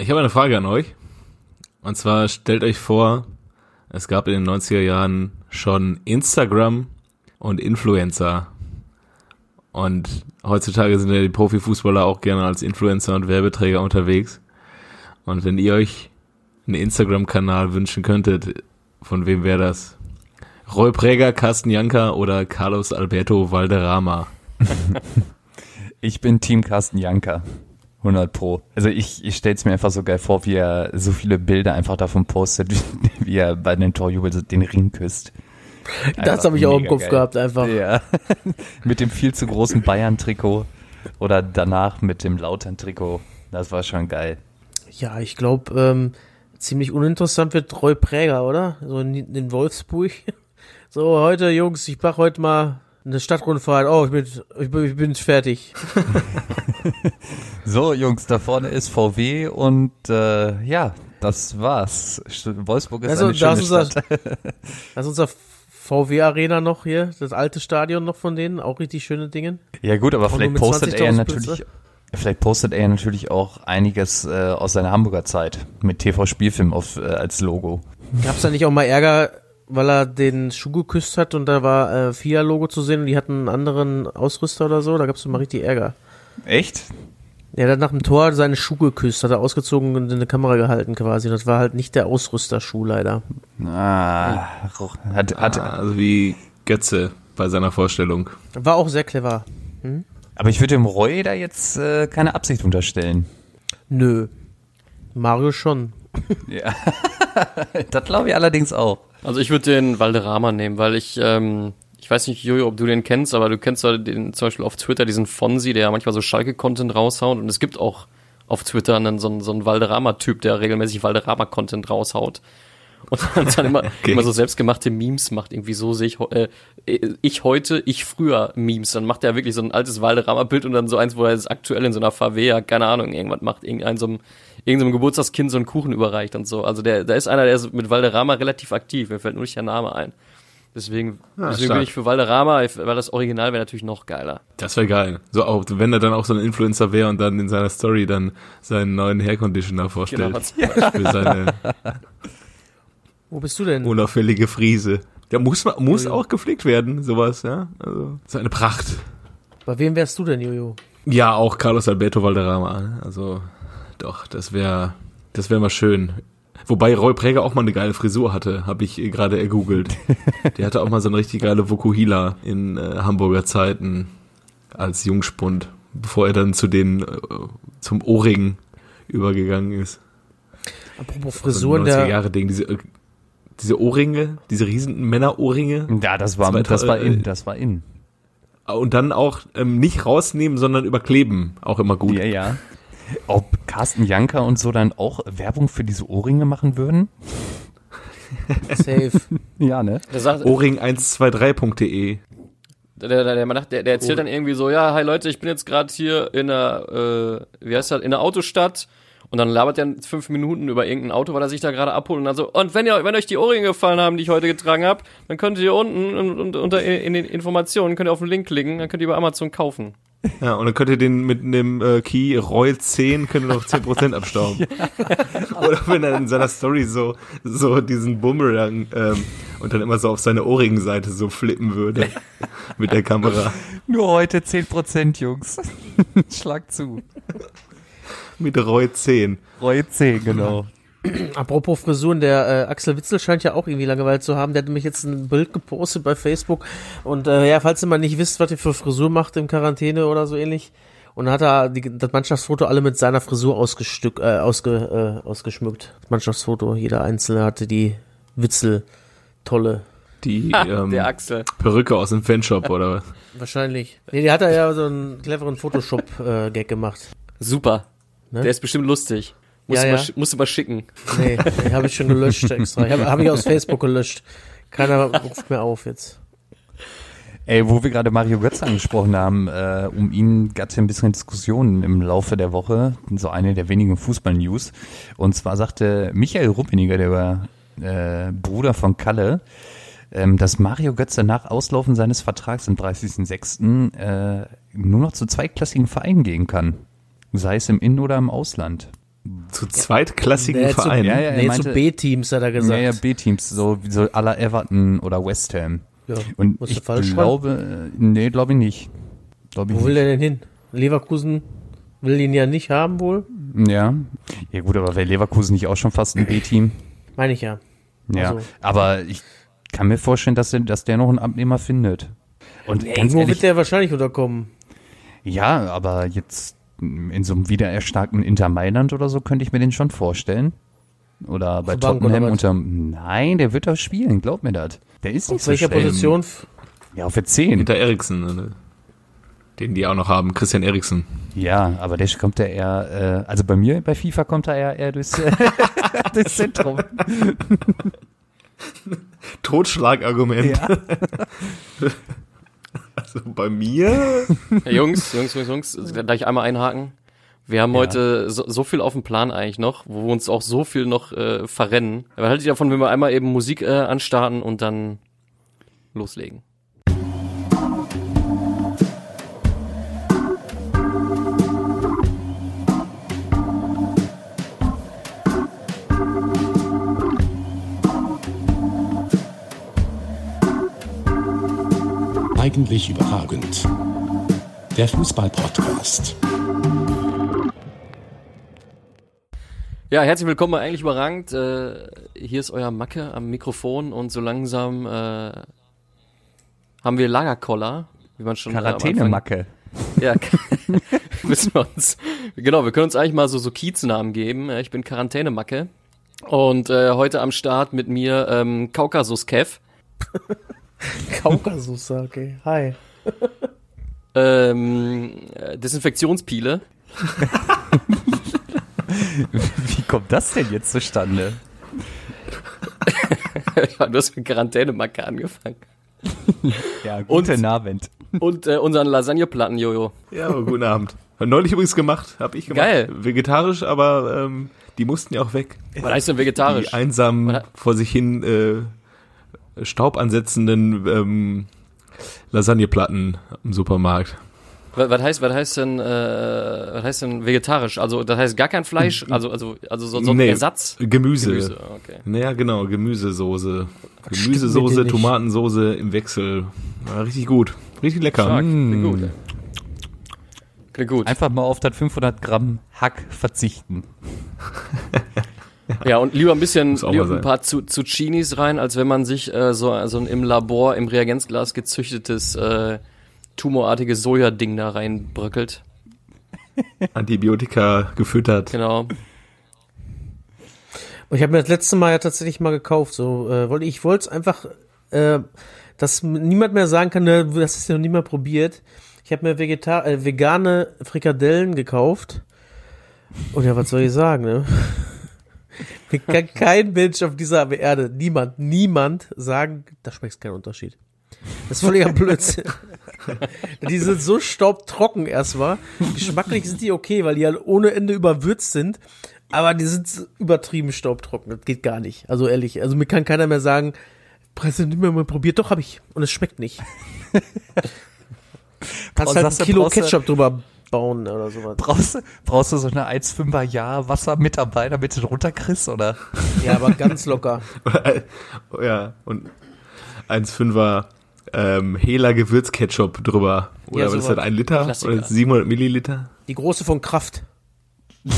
Ich habe eine Frage an euch. Und zwar stellt euch vor, es gab in den 90er Jahren schon Instagram und Influencer. Und heutzutage sind ja die Profifußballer auch gerne als Influencer und Werbeträger unterwegs. Und wenn ihr euch einen Instagram-Kanal wünschen könntet, von wem wäre das? Roy Präger, Carsten Janka oder Carlos Alberto Valderrama? ich bin Team Carsten Janka. 100 Pro. Also ich, ich stelle es mir einfach so geil vor, wie er so viele Bilder einfach davon postet, wie, wie er bei den Torjubel den Ring küsst. Einfach das habe ich auch im Kopf geil. gehabt, einfach. Ja. mit dem viel zu großen Bayern-Trikot oder danach mit dem Lautern-Trikot. Das war schon geil. Ja, ich glaube, ähm, ziemlich uninteressant wird Roy Präger, oder? So in, in Wolfsburg. So, heute, Jungs, ich mache heute mal eine Stadtrundfahrt. Oh, ich bin, ich bin, ich bin fertig. so, Jungs, da vorne ist VW und äh, ja, das war's. Wolfsburg ist also, eine schöne unser, Stadt. das ist unser VW Arena noch hier, das alte Stadion noch von denen, auch richtig schöne Dinge. Ja gut, aber vielleicht postet er natürlich, vielleicht postet er natürlich auch einiges äh, aus seiner Hamburger Zeit mit TV Spielfilm auf, äh, als Logo. Gab's da nicht auch mal Ärger weil er den Schuh geküsst hat und da war äh, FIA-Logo zu sehen und die hatten einen anderen Ausrüster oder so. Da gab es mal richtig Ärger. Echt? Ja, er hat nach dem Tor seine Schuhe geküsst, hat er ausgezogen und in eine Kamera gehalten quasi. Und das war halt nicht der Ausrüsterschuh leider. Ah, hat, hat, ah, also wie Götze bei seiner Vorstellung. War auch sehr clever. Hm? Aber ich würde dem Roy da jetzt äh, keine Absicht unterstellen. Nö. Mario schon. Ja. das glaube ich allerdings auch. Also ich würde den Valderrama nehmen, weil ich, ähm, ich weiß nicht, Jojo, ob du den kennst, aber du kennst ja den, zum Beispiel auf Twitter diesen Fonsi, der ja manchmal so Schalke-Content raushaut und es gibt auch auf Twitter einen, so, so einen Valderrama-Typ, der regelmäßig Valderrama-Content raushaut. Und dann, immer, okay. immer so selbstgemachte Memes macht, irgendwie so sehe ich, äh, ich heute, ich früher Memes. Dann macht er wirklich so ein altes Valderrama-Bild und dann so eins, wo er jetzt aktuell in so einer Favela, keine Ahnung, irgendwas macht, irgendein so einem, irgendeinem Geburtstagskind so einen Kuchen überreicht und so. Also der, da ist einer, der ist mit Valderrama relativ aktiv, mir fällt nur nicht der Name ein. Deswegen, ah, deswegen bin ich für Valderrama, weil das Original wäre natürlich noch geiler. Das wäre geil. So auch, wenn er dann auch so ein Influencer wäre und dann in seiner Story dann seinen neuen Hairconditioner vorstellt. Genau. Für seine Wo bist du denn? Unauffällige Friese. Ja, muss, muss auch gepflegt werden, sowas, ja. Also, ist eine Pracht. Bei wem wärst du denn, Jojo? Ja, auch Carlos Alberto Valderrama. Also, doch, das wäre, das wäre mal schön. Wobei Roy Präger auch mal eine geile Frisur hatte, habe ich gerade ergoogelt. Der hatte auch mal so eine richtig geile Vokuhila in äh, Hamburger Zeiten als Jungspund, bevor er dann zu den, äh, zum Ohrring übergegangen ist. Apropos Frisuren, so 90er Jahre Ding, diese, äh, diese Ohrringe, diese riesen Männerohrringe. Ja, das war, das war in, das war in. Und dann auch ähm, nicht rausnehmen, sondern überkleben, auch immer gut. Ja, ja. Ob Carsten Janker und so dann auch Werbung für diese Ohrringe machen würden? Safe. ja, ne? Ohrring123.de der, der, der, der, der erzählt dann irgendwie so, ja, hi Leute, ich bin jetzt gerade hier in einer, äh, wie heißt das, in der Autostadt und dann labert er fünf Minuten über irgendein Auto, weil er sich da gerade abholt und dann so, und wenn ihr, wenn euch die Ohrringe gefallen haben, die ich heute getragen habe, dann könnt ihr unten unter in den Informationen könnt ihr auf den Link klicken, dann könnt ihr bei Amazon kaufen. Ja, und dann könnt ihr den mit dem äh, Key Roy 10 könnt ihr noch 10% abstauben. Oder wenn er in seiner Story so, so diesen Boomerang ähm, und dann immer so auf seine Ohrringenseite so flippen würde mit der Kamera. Nur heute 10%, Jungs. Schlag zu. Mit Roy 10. Roy 10, genau. Apropos Frisuren, der äh, Axel Witzel scheint ja auch irgendwie Langeweile zu haben. Der hat nämlich jetzt ein Bild gepostet bei Facebook. Und äh, ja, falls ihr mal nicht wisst, was ihr für Frisur macht im Quarantäne oder so ähnlich. Und hat er die, das Mannschaftsfoto alle mit seiner Frisur ausgestück, äh, ausge, äh, ausgeschmückt. Das Mannschaftsfoto, jeder Einzelne hatte die Witzel tolle. Die ähm, der Axel. Perücke aus dem Fanshop, oder? Wahrscheinlich. Nee, die hat er ja so einen cleveren Photoshop-Gag äh, gemacht. Super. Ne? Der ist bestimmt lustig. Musst, ja, du, ja. Mal, musst du mal schicken. Nee, nee habe ich schon gelöscht extra. Habe hab ich aus Facebook gelöscht. Keiner ruft mehr auf jetzt. Ey, wo wir gerade Mario Götze angesprochen haben, äh, um ihn gab es ja ein bisschen Diskussionen im Laufe der Woche, so eine der wenigen Fußball-News. Und zwar sagte Michael Ruppeniger, der war äh, Bruder von Kalle, ähm, dass Mario Götze nach Auslaufen seines Vertrags am 30.06. Äh, nur noch zu zweiklassigen Vereinen gehen kann sei es im In- oder im Ausland. zu zweitklassigen Nee, zu- Vereinen. Ja, ja, er nee, meinte- zu B-Teams hat er gesagt. Ja, ja, B-Teams, so, so à la Everton oder West Ham. Ja, Und musst du ich falsch glaube, nee, glaube ich nicht. Glaube ich Wo will nicht. der denn hin? Leverkusen will ihn ja nicht haben wohl. Ja. Ja gut, aber wäre Leverkusen nicht auch schon fast ein B-Team? Meine ich ja. Ja. Also- Aber ich kann mir vorstellen, dass, der- dass der noch einen Abnehmer findet. Und ganz Irgendwo ehrlich, wird der wahrscheinlich unterkommen. ja, aber jetzt in so einem wiedererstarkten Inter Mailand oder so könnte ich mir den schon vorstellen. Oder bei Bank Tottenham oder unter. Nein, der wird da spielen, glaub mir das. Der ist nicht Auf so welcher schlimm. Position? Ja, auf der 10. Hinter Eriksen, ne? den die auch noch haben, Christian Eriksen. Ja, aber der kommt ja eher, äh, also bei mir bei FIFA kommt er eher, eher durchs, äh, durchs Zentrum. Totschlagargument. Ja. Also bei mir. Ja, Jungs, Jungs, Jungs, Jungs, da ich einmal einhaken. Wir haben Ja. heute so, so viel auf dem Plan eigentlich noch, wo wir uns auch so viel noch äh, verrennen. Aber haltet ihr davon, wenn wir einmal eben Musik äh, anstarten und dann loslegen? Eigentlich überragend. Der Fußball-Podcast. Ja, herzlich willkommen bei Eigentlich überragend. Äh, hier ist euer Macke am Mikrofon und so langsam äh, haben wir Lagerkoller, wie man schon Quarantänemacke. Ja, müssen wir uns. Genau, wir können uns eigentlich mal so, so Kieznamen geben. Ich bin Quarantänemacke. Und äh, heute am Start mit mir ähm, Kaukasus Kev. Kaukasus, okay. Hi. Ähm, äh, Desinfektionspiele. Wie kommt das denn jetzt zustande? du hast mit Quarantänemacke angefangen. Ja, Und- guten Abend. Und äh, unseren Lasagneplatten, Jojo. Ja, aber guten Abend. Neulich übrigens gemacht, habe ich gemacht. Geil. Vegetarisch, aber ähm, die mussten ja auch weg. Was heißt denn vegetarisch? Die einsam vor sich hin äh, Staub ansetzenden ähm, Lasagneplatten im Supermarkt. Was, was heißt, was heißt denn, äh, was heißt denn vegetarisch? Also das heißt gar kein Fleisch, also also also so, so ein Nee, Ersatz. Gemüse. Gemüse, okay. Naja, genau, Gemüsesoße. Gemüsesoße? Tomatensoße im Wechsel. War richtig gut. Richtig lecker. Stark, Mm. klingt gut. Klingt gut. Einfach mal auf das 500 Gramm Hack verzichten. Ja, und lieber ein bisschen, lieber mal ein paar Zu- Zucchinis rein, als wenn man sich äh, so, so ein im Labor, im Reagenzglas gezüchtetes, äh, tumorartiges Sojading da reinbröckelt. Antibiotika gefüttert. Genau. Und ich habe mir das letzte Mal ja tatsächlich mal gekauft. So, äh, wollte ich wollte es einfach, äh, dass niemand mehr sagen kann, ne, das ist ja noch niemand probiert. Ich habe mir Vegetar äh, vegane Frikadellen gekauft. Und ja, was soll ich sagen, ne? Mir kann kein Mensch auf dieser Erde, niemand, niemand sagen, da schmeckt keinen Unterschied. Das ist völliger Blödsinn. die sind so staubtrocken erstmal. Geschmacklich sind die okay, weil die halt ohne Ende überwürzt sind. Aber die sind übertrieben staubtrocken. Das geht gar nicht. Also ehrlich. Also mir kann keiner mehr sagen, Preis nicht mehr mal probiert. Doch, habe ich. Und es schmeckt nicht. Kannst halt ein Kilo Ketchup drüber bauen oder sowas. Brauchst, du- brauchst du so eine 1,5er Jahr Wasser mit dabei, damit du drunter kriegst, oder? Ja, aber ganz locker. ja, und 1,5er ähm, Hela Gewürzketchup drüber. Oder Ja, was ist das, ein Liter? Klassiker. Oder 700 Milliliter? Die große von Kraft.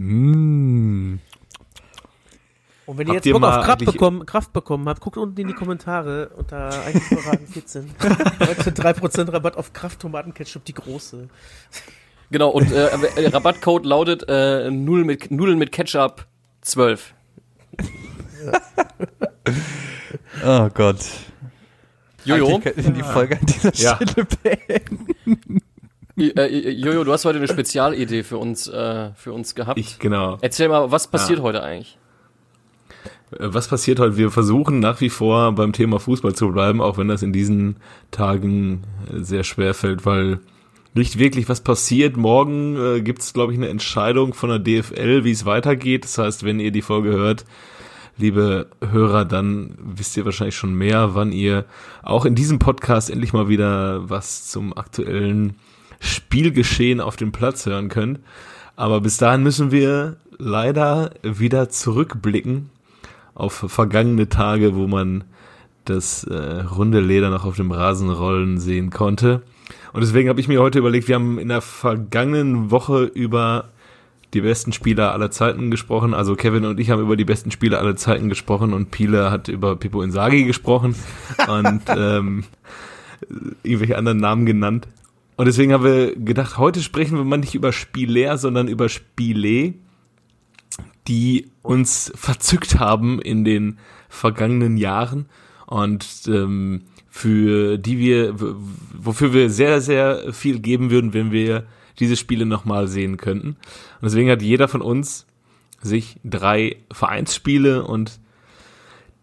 Mm. Und wenn ihr Habt jetzt ihr Bock mal auf Kraft bekommen, Kraft bekommen habt, guckt unten in die Kommentare unter eigentlich beraten 14. Heute 3% Rabatt auf Kraft Tomatenketchup, die große. Genau, und äh, äh, Rabattcode lautet äh, Nudeln, mit, Nudeln mit Ketchup 12. Oh Gott. Jojo, Eigentlich könnten die Folge an dieser Ja. Stelle beenden. äh, Jojo, du hast heute eine Spezialidee für uns, äh, für uns gehabt. Ich, genau. Erzähl mal, was passiert Ah. heute eigentlich? Äh, Was passiert heute? Wir versuchen nach wie vor beim Thema Fußball zu bleiben, auch wenn das in diesen Tagen äh, sehr schwer fällt, weil nicht wirklich was passiert. Morgen äh, gibt es, glaube ich, eine Entscheidung von der DFL, wie es weitergeht. Das heißt, wenn ihr die Folge hört, liebe Hörer, dann wisst ihr wahrscheinlich schon mehr, wann ihr auch in diesem Podcast endlich mal wieder was zum aktuellen Spielgeschehen auf dem Platz hören könnt. Aber bis dahin müssen wir leider wieder zurückblicken auf vergangene Tage, wo man das äh, runde Leder noch auf dem Rasen rollen sehen konnte. Und deswegen habe ich mir heute überlegt, wir haben in der vergangenen Woche über die besten Spieler aller Zeiten gesprochen. Also Kevin und ich haben über die besten Spieler aller Zeiten gesprochen und Pile hat über Pippo Inzaghi gesprochen und ähm, irgendwelche anderen Namen genannt. Und deswegen haben wir gedacht, heute sprechen wir mal nicht über Spieler, sondern über Spiele, die uns verzückt haben in den vergangenen Jahren und ähm, für die wir, wofür wir sehr, sehr viel geben würden, wenn wir diese Spiele nochmal sehen könnten. Und deswegen hat jeder von uns sich drei Vereinsspiele und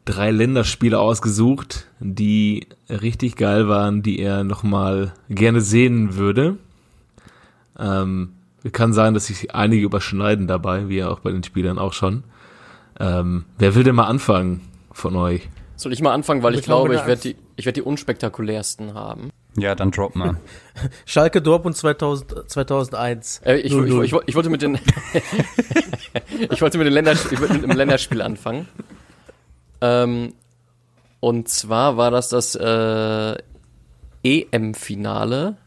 drei Länderspiele ausgesucht, die richtig geil waren, die er nochmal gerne sehen würde. Ähm, kann sein, dass sich einige überschneiden dabei, wie ja auch bei den Spielern auch schon. Ähm, wer will denn mal anfangen von euch? Soll ich mal anfangen, weil ich, Ich glaube, ich werde die, ich werde die unspektakulärsten haben. Ja, dann drop mal. Schalke Dortmund 2000, 2001. Äh, ich, ich, 0-0. ich, ich, wollte mit den, ich wollte mit den Länder, ich wollte mit dem Länderspiel anfangen. Ähm, und zwar war das das äh, EM-Finale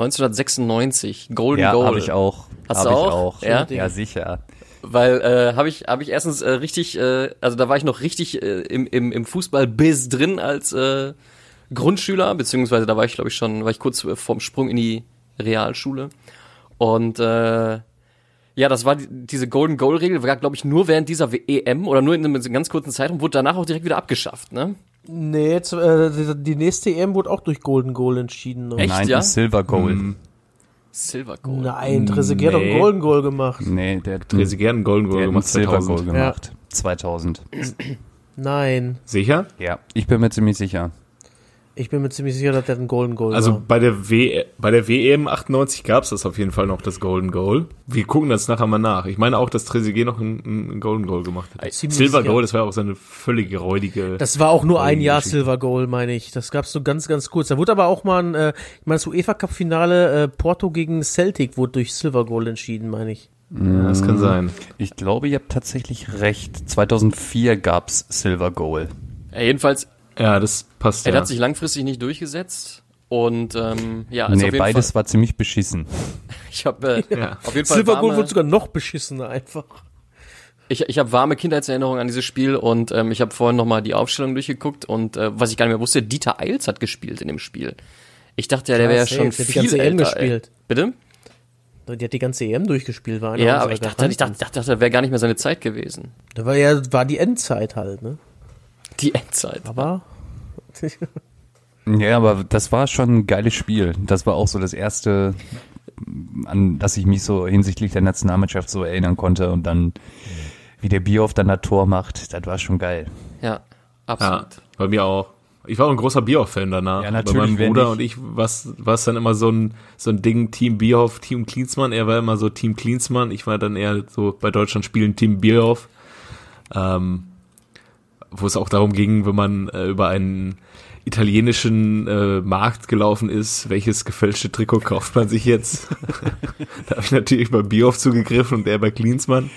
1996, Golden ja, Goal. habe ich auch. Hast hab du ich auch? auch. Ja? ja, sicher. Weil äh, habe ich habe ich erstens äh, richtig, äh, also da war ich noch richtig äh, im im im Fußballbiz drin als äh, Grundschüler, beziehungsweise da war ich glaube ich schon, war ich kurz äh, vorm Sprung in die Realschule und äh, ja, das war die, diese Golden Goal Regel, war glaube ich nur während dieser EM oder nur in einem ganz kurzen Zeitraum, wurde danach auch direkt wieder abgeschafft, ne? Nee, jetzt, äh, die, die nächste EM wurde auch durch Golden Goal entschieden. Ne? Echt, Nein, ja? Silver Goal. Hm, Silver Goal. Nein, Trezeguet hat Nee. doch Golden Goal gemacht. Nee, der, Dreh gerne einen Golden Goal hat einen gemacht Silver Goal 2000. gemacht. 2000. Nein, Sicher? Ja, ich bin mir ziemlich sicher. Ich bin mir ziemlich sicher, dass der einen Golden Goal Also war. bei der, w bei der WM 98 gab es das auf jeden Fall noch, das Golden Goal. Wir gucken das nachher mal nach. Ich meine auch, dass Trezeguet noch einen, einen Golden Goal gemacht hat. Ziemlich Silver sicher. Goal, das war auch seine völlig räudige... Das war auch nur ein Jahr. Silver Goal, meine ich. Das gab's so ganz, ganz kurz. Da wurde aber auch mal ein, äh, ich meine, das UEFA Cup Finale äh, Porto gegen Celtic wurde durch Silver Goal entschieden, meine ich. ja, das kann sein. Ich glaube, ihr habt tatsächlich recht. 2004 gab's Silver Goal. Äh, jedenfalls, Ja, das passt er ja. hat sich langfristig nicht durchgesetzt und ähm, ja, also nee, auf jeden beides Fall, war ziemlich beschissen. ich habe äh, Ja. auf jeden Fall Silver Goal warme- wurde sogar noch beschissener einfach. Ich, ich habe warme Kindheitserinnerungen an dieses Spiel und ähm, ich habe vorhin nochmal die Aufstellung durchgeguckt und äh, was ich gar nicht mehr wusste, Dieter Eils hat gespielt in dem Spiel. Ich dachte ja, der wäre ja schon der hat die viel ganze EM älter. gespielt. Ey. Bitte? Die hat die ganze EM durchgespielt, war Ja, aber ich dachte, ich dachte, ich dachte, das wäre gar nicht mehr seine Zeit gewesen. Da war ja, war die Endzeit halt, ne? Die Endzeit. Aber. Ja, aber das war schon ein geiles Spiel. Das war auch so das erste, an das ich mich so hinsichtlich der Nationalmannschaft so erinnern konnte und dann, wie der Bierhoff dann das Tor macht, das war schon geil. Ja, Ja, absolut. bei mir auch. Ich war auch ein großer Bierhoff-Fan danach. Ja, natürlich, Bei meinem Bruder nicht. und ich war es dann immer so ein, so ein Ding, Team Bierhoff, Team Klinsmann. Er war immer so Team Klinsmann. Ich war dann eher so bei Deutschland spielen Team Bierhoff. Ähm, wo es auch darum ging, wenn man äh, über einen italienischen äh, Markt gelaufen ist, welches gefälschte Trikot kauft man sich jetzt? da habe ich natürlich bei Bierhoff zugegriffen und er bei Klinsmann.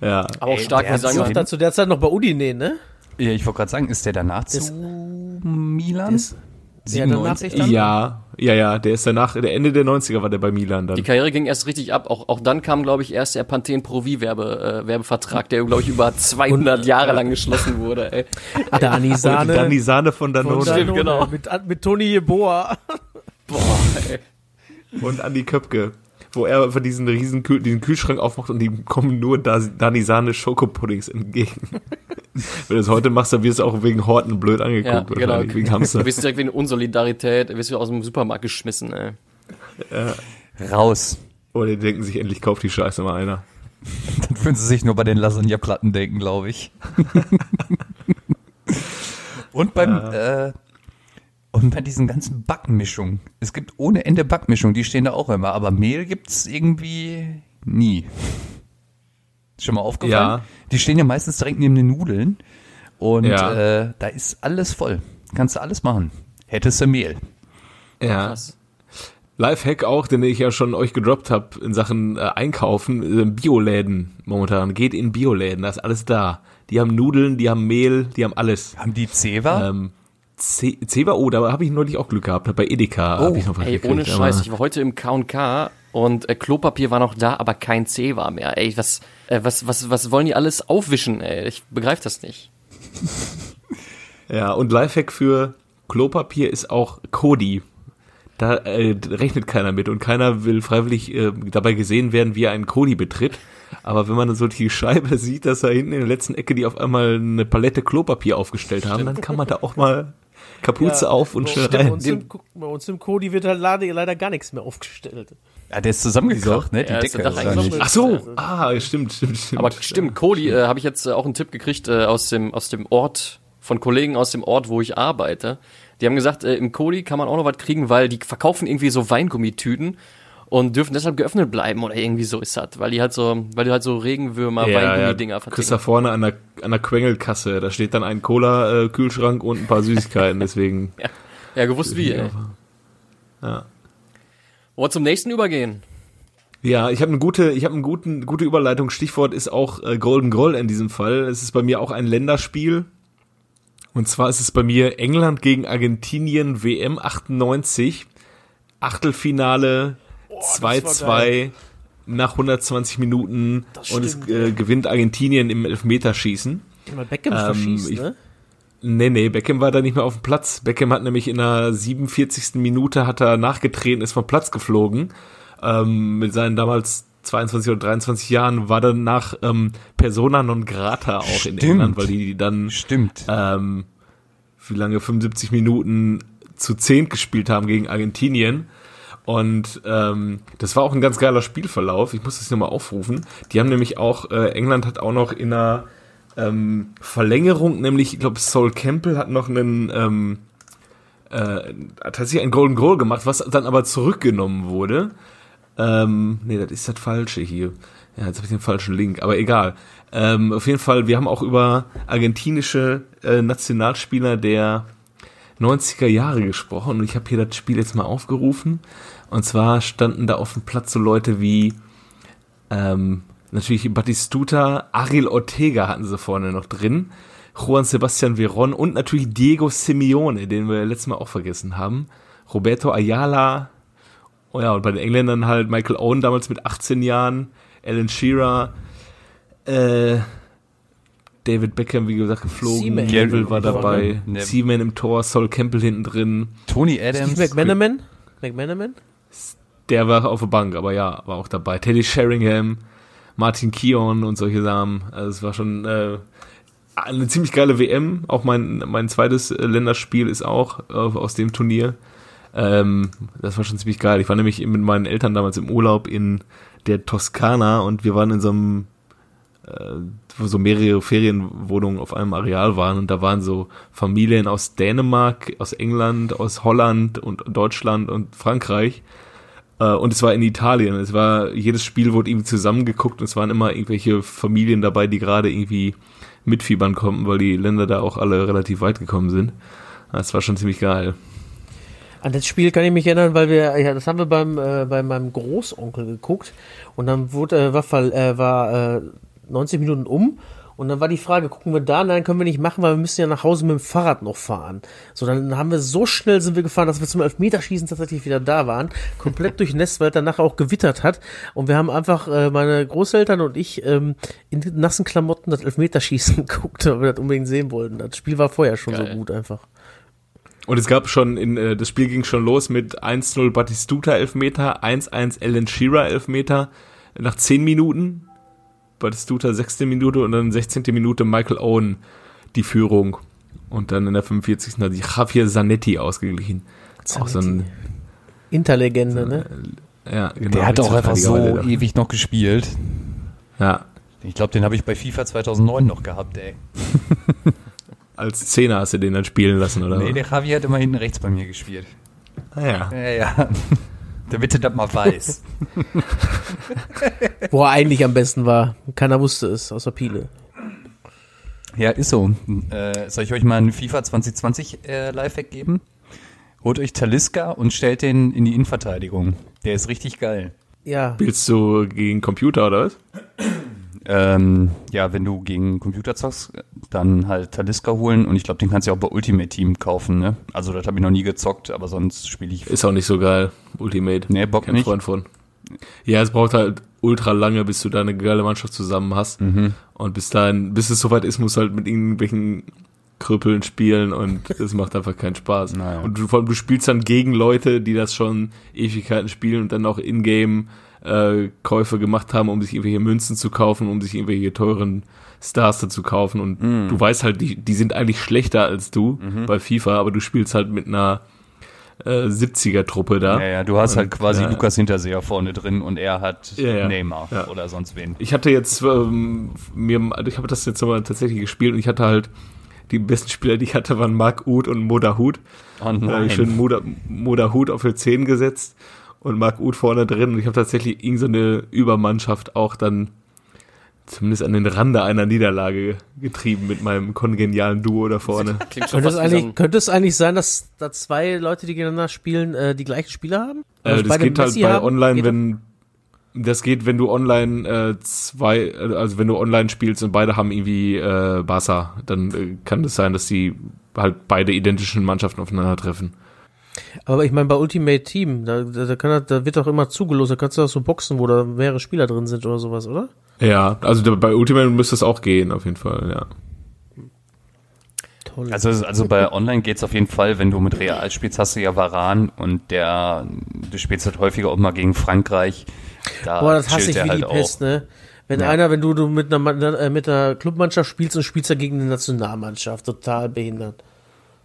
Ja, Aber auch stark, der sagen wir. Da zu der Zeit noch bei Udine, ne? Ja, ich wollte gerade sagen, ist der danach Das- zu Milan? danach- 97 dann? ja, ja, ja, der ist danach, der Ende der 90er war der bei Milan dann. Die Karriere ging erst richtig ab. Auch, auch dann kam, glaube ich, erst der Pantene Pro V Werbe, äh, Werbevertrag, der, glaube ich, über 200 Jahre lang geschlossen wurde. Ey. Dani Sahne. dann die Sahne von Danone von Danone, Stimmt, genau. Mit, mit Toni Jeboa. Boah, ey. und Andi Köpke, wo er einfach diesen riesen Kühl, diesen Kühlschrank aufmacht und ihm kommen nur da, Dani Sahne Schokopuddings entgegen. Wenn du es heute machst, dann wirst du auch wegen Horten blöd angeguckt. Ja, genau. Wegen Hamster. Du bist direkt wegen Unsolidarität, du wirst wieder aus dem Supermarkt geschmissen, ey. Raus. Oder die denken sich, endlich kauft die Scheiße mal einer. Dann würden sie sich nur bei den Lasagne-Platten denken, glaube ich. und beim äh, und bei diesen ganzen Backmischungen. Es gibt ohne Ende Backmischungen, die stehen da auch immer, aber Mehl gibt's irgendwie nie. Ist schon mal aufgefallen? Ja. Die stehen ja meistens direkt neben den Nudeln und Ja. äh, da ist alles voll. Kannst du alles machen. Hättest du Mehl. Ja. Krass. Lifehack auch, den ich ja schon euch gedroppt habe in Sachen äh, Einkaufen, äh, Bioläden momentan. Geht in Bioläden, da ist alles da. Die haben Nudeln, die haben Mehl, die haben alles. Haben die Zewa? Ähm, C Ceva, oh, da habe ich neulich auch Glück gehabt. Bei Edeka habe ich noch was Ey, gekriegt, ohne Scheiß, ich war heute im K&K und äh, Klopapier war noch da, aber kein C war mehr. Ey, was, äh, was, was, was wollen die alles aufwischen, ey? Ich begreife das nicht. Ja, und Lifehack für Klopapier ist auch Kodi. Da äh, rechnet keiner mit und keiner will freiwillig äh, dabei gesehen werden, wie er einen Kodi betritt. Aber wenn man so die Scheibe sieht, dass da hinten in der letzten Ecke die auf einmal eine Palette Klopapier aufgestellt haben, dann kann man da auch mal Kapuze auf und schnell rein. uns, im, guck, bei uns im Kodi wird halt leider, leider gar nichts mehr aufgestellt. ja, der ist zusammengekracht, ne? Die Ja, ist Decke. wahrscheinlich. eingesammelt. Ach so, ah, stimmt, stimmt, stimmt. Aber stimmt, Kodi, äh, habe ich jetzt äh, auch einen Tipp gekriegt äh, aus dem aus dem Ort von Kollegen aus dem Ort, wo ich arbeite. Die haben gesagt, äh, im Kodi kann man auch noch was kriegen, weil die verkaufen irgendwie so Weingummitüten und dürfen deshalb geöffnet bleiben oder irgendwie so ist das, weil die halt so, weil die halt so Regenwürmer, ja, ja, Weingummidinger kriegst da verticken. vorne an der, an der Quengelkasse, da steht dann ein Cola-Kühlschrank und ein paar Süßigkeiten, deswegen. Ja, gewusst wie, ey. Ja. Wollen wir zum nächsten übergehen? Ja, ich habe eine gute, ich habe eine guten, gute Überleitung. Stichwort ist auch äh, Golden Goal in diesem Fall. Es ist bei mir auch ein Länderspiel. Und zwar ist es bei mir England gegen Argentinien WM 98. Achtelfinale 2-2 nach 120 Minuten Das und es äh, gewinnt Argentinien im Elfmeterschießen. Beckham Ähm, verschießt, ich- ne? Nee, nee, Beckham war da nicht mehr auf dem Platz. Beckham hat nämlich in der 47. Minute hat er nachgetreten, ist vom Platz geflogen. Ähm, mit seinen damals 22 oder 23 Jahren war danach ähm, Persona non grata auch in Stimmt. England, weil die dann Stimmt. ähm, wie lange 75 Minuten zu 10 gespielt haben gegen Argentinien. Und ähm, das war auch ein ganz geiler Spielverlauf. Ich muss das nochmal aufrufen. Die haben nämlich auch, äh, England hat auch noch in einer ähm, Verlängerung, nämlich, ich glaube, Sol Campbell hat noch einen ähm, äh, tatsächlich ein Golden Goal gemacht, was dann aber zurückgenommen wurde. Ähm, nee, das ist das Falsche hier. Ja, jetzt habe ich den falschen Link, aber egal. Ähm, auf jeden Fall, wir haben auch über argentinische äh, Nationalspieler der 90er Jahre gesprochen und ich habe hier das Spiel jetzt mal aufgerufen. Und zwar standen da auf dem Platz so Leute wie ähm, natürlich Batistuta, Ariel Ortega hatten sie vorne noch drin, Juan Sebastian Veron und natürlich Diego Simeone, den wir letztes Mal auch vergessen haben, Roberto Ayala, oh ja, und bei den Engländern halt Michael Owen damals mit 18 Jahren, Alan Shearer, äh, David Beckham, wie gesagt, geflogen. Neville war dabei. Seaman im Tor, Sol Campbell hinten drin, Tony Adams. Steve McManaman? McManaman? Der war auf der Bank, aber ja, war auch dabei. Teddy Sheringham, Martin Keown und solche Samen. Also es war schon äh, eine ziemlich geile WM. Auch mein, mein zweites äh, Länderspiel ist auch äh, aus dem Turnier. Ähm, das war schon ziemlich geil. Ich war nämlich mit meinen Eltern damals im Urlaub in der Toskana und wir waren in so einem äh, wo so mehrere Ferienwohnungen auf einem Areal waren und da waren so Familien aus Dänemark, aus England, aus Holland und Deutschland und Frankreich. Äh, und es war in Italien. Es war, jedes Spiel wurde irgendwie zusammengeguckt und es waren immer irgendwelche Familien dabei, die gerade irgendwie mitfiebern konnten, weil die Länder da auch alle relativ weit gekommen sind. Das war schon ziemlich geil. An das Spiel kann ich mich erinnern, weil wir, ja, das haben wir beim, äh, bei meinem Großonkel geguckt und dann wurde, äh, war, äh, war äh, 90 Minuten um und dann war die Frage, gucken wir da? Nein, können wir nicht machen, weil wir müssen ja nach Hause mit dem Fahrrad noch fahren. So, dann haben wir so schnell sind wir gefahren, dass wir zum Elfmeterschießen tatsächlich wieder da waren. Komplett durchnässt, weil danach auch gewittert hat. Und wir haben einfach, äh, meine Großeltern und ich, ähm, in nassen Klamotten das Elfmeterschießen geguckt, weil wir das unbedingt sehen wollten. Das Spiel war vorher schon Geil. so gut einfach. Und es gab schon, in, äh, das Spiel ging schon los mit 1-0 Batistuta Elfmeter, 1-1 Alan Shearer Elfmeter nach 10 Minuten. Batistuta 16. Minute und dann 16. Minute Michael Owen die Führung. Und dann in der 45. hat sich Javier Zanetti ausgeglichen. Auch so ein, Interlegende, ne? ja, genau. Der hat auch einfach so da. ewig noch gespielt. Ja, Ich glaube, den habe ich bei FIFA 2009 noch gehabt, ey. als Zehner hast du den dann spielen lassen, oder? Nee, der Javi hat immer hinten rechts bei mir gespielt. ah, ja. Ja, ja. Damit du das mal weiß. Wo er eigentlich am besten war. Keiner wusste es, außer Piele. Ja, ist so. Äh, soll ich euch mal einen FIFA 2020 äh, Lifehack geben? Holt euch Taliska und stellt den in die Innenverteidigung. Der ist richtig geil. Ja. Spielst du gegen Computer oder was? Ähm, ja, wenn du gegen Computer zockst, dann halt Taliska holen und ich glaube, den kannst du auch bei Ultimate Team kaufen, ne? Also das habe ich noch nie gezockt, aber sonst spiele ich. Ist auch nicht so geil. Ultimate. Nee, Bock Kein nicht. Freund von. Ja, es braucht halt ultra lange, bis du da eine geile Mannschaft zusammen hast. Mhm. Und bis dahin, bis es soweit ist, musst du halt mit irgendwelchen Krüppeln spielen und es macht einfach keinen Spaß. Naja. Und du, vor allem, du spielst dann gegen Leute, die das schon Ewigkeiten spielen und dann auch in-game äh, Käufe gemacht haben, um sich irgendwelche Münzen zu kaufen, um sich irgendwelche teuren Stars dazu kaufen. Und Mhm. du weißt halt, die, die sind eigentlich schlechter als du bei FIFA, aber du spielst halt mit einer äh, 70er-Truppe da. Ja, ja, du hast halt Und, quasi äh, Lukas Hinterseher vorne drin und er hat Ja, ja. Neymar Ja. oder sonst wen. Ich hatte jetzt ähm, mir, also ich habe das jetzt mal tatsächlich gespielt und ich hatte halt die besten Spieler, die ich hatte, waren Mark Uth und Moda Hut. Oh habe ich schön Moda, Moda Hut auf die 10 gesetzt und Mark Uth vorne drin und ich habe tatsächlich irgend so eine Übermannschaft auch dann zumindest an den Rande einer Niederlage getrieben mit meinem kongenialen Duo da vorne. Klingt schon Könnte es, eigentlich, könnte es eigentlich sein, dass da zwei Leute, die gegeneinander spielen, äh, die gleichen Spieler haben? Also Äh, das beide geht halt Messi bei haben? online, wenn das geht, wenn du online äh, zwei, also wenn du online spielst und beide haben irgendwie äh, Barca, dann äh, kann es sein, dass die halt beide identischen Mannschaften aufeinandertreffen. Aber ich meine, bei Ultimate Team, da, da, da, kann, da wird doch immer zugelost, da kannst du auch so Boxen, wo da mehrere Spieler drin sind oder sowas, oder? Ja, also bei Ultimate müsste es auch gehen, auf jeden Fall, ja. Toll. Also, also bei Online geht's auf jeden Fall, wenn du mit Real spielst, hast du ja Varan und der, du spielst halt häufiger auch mal gegen Frankreich. Da Boah, das hasse ich wie halt die auch. Pest, ne? Wenn Ja. einer, wenn du, du mit einer, mit einer Clubmannschaft spielst und spielst ja gegen eine Nationalmannschaft, total behindert.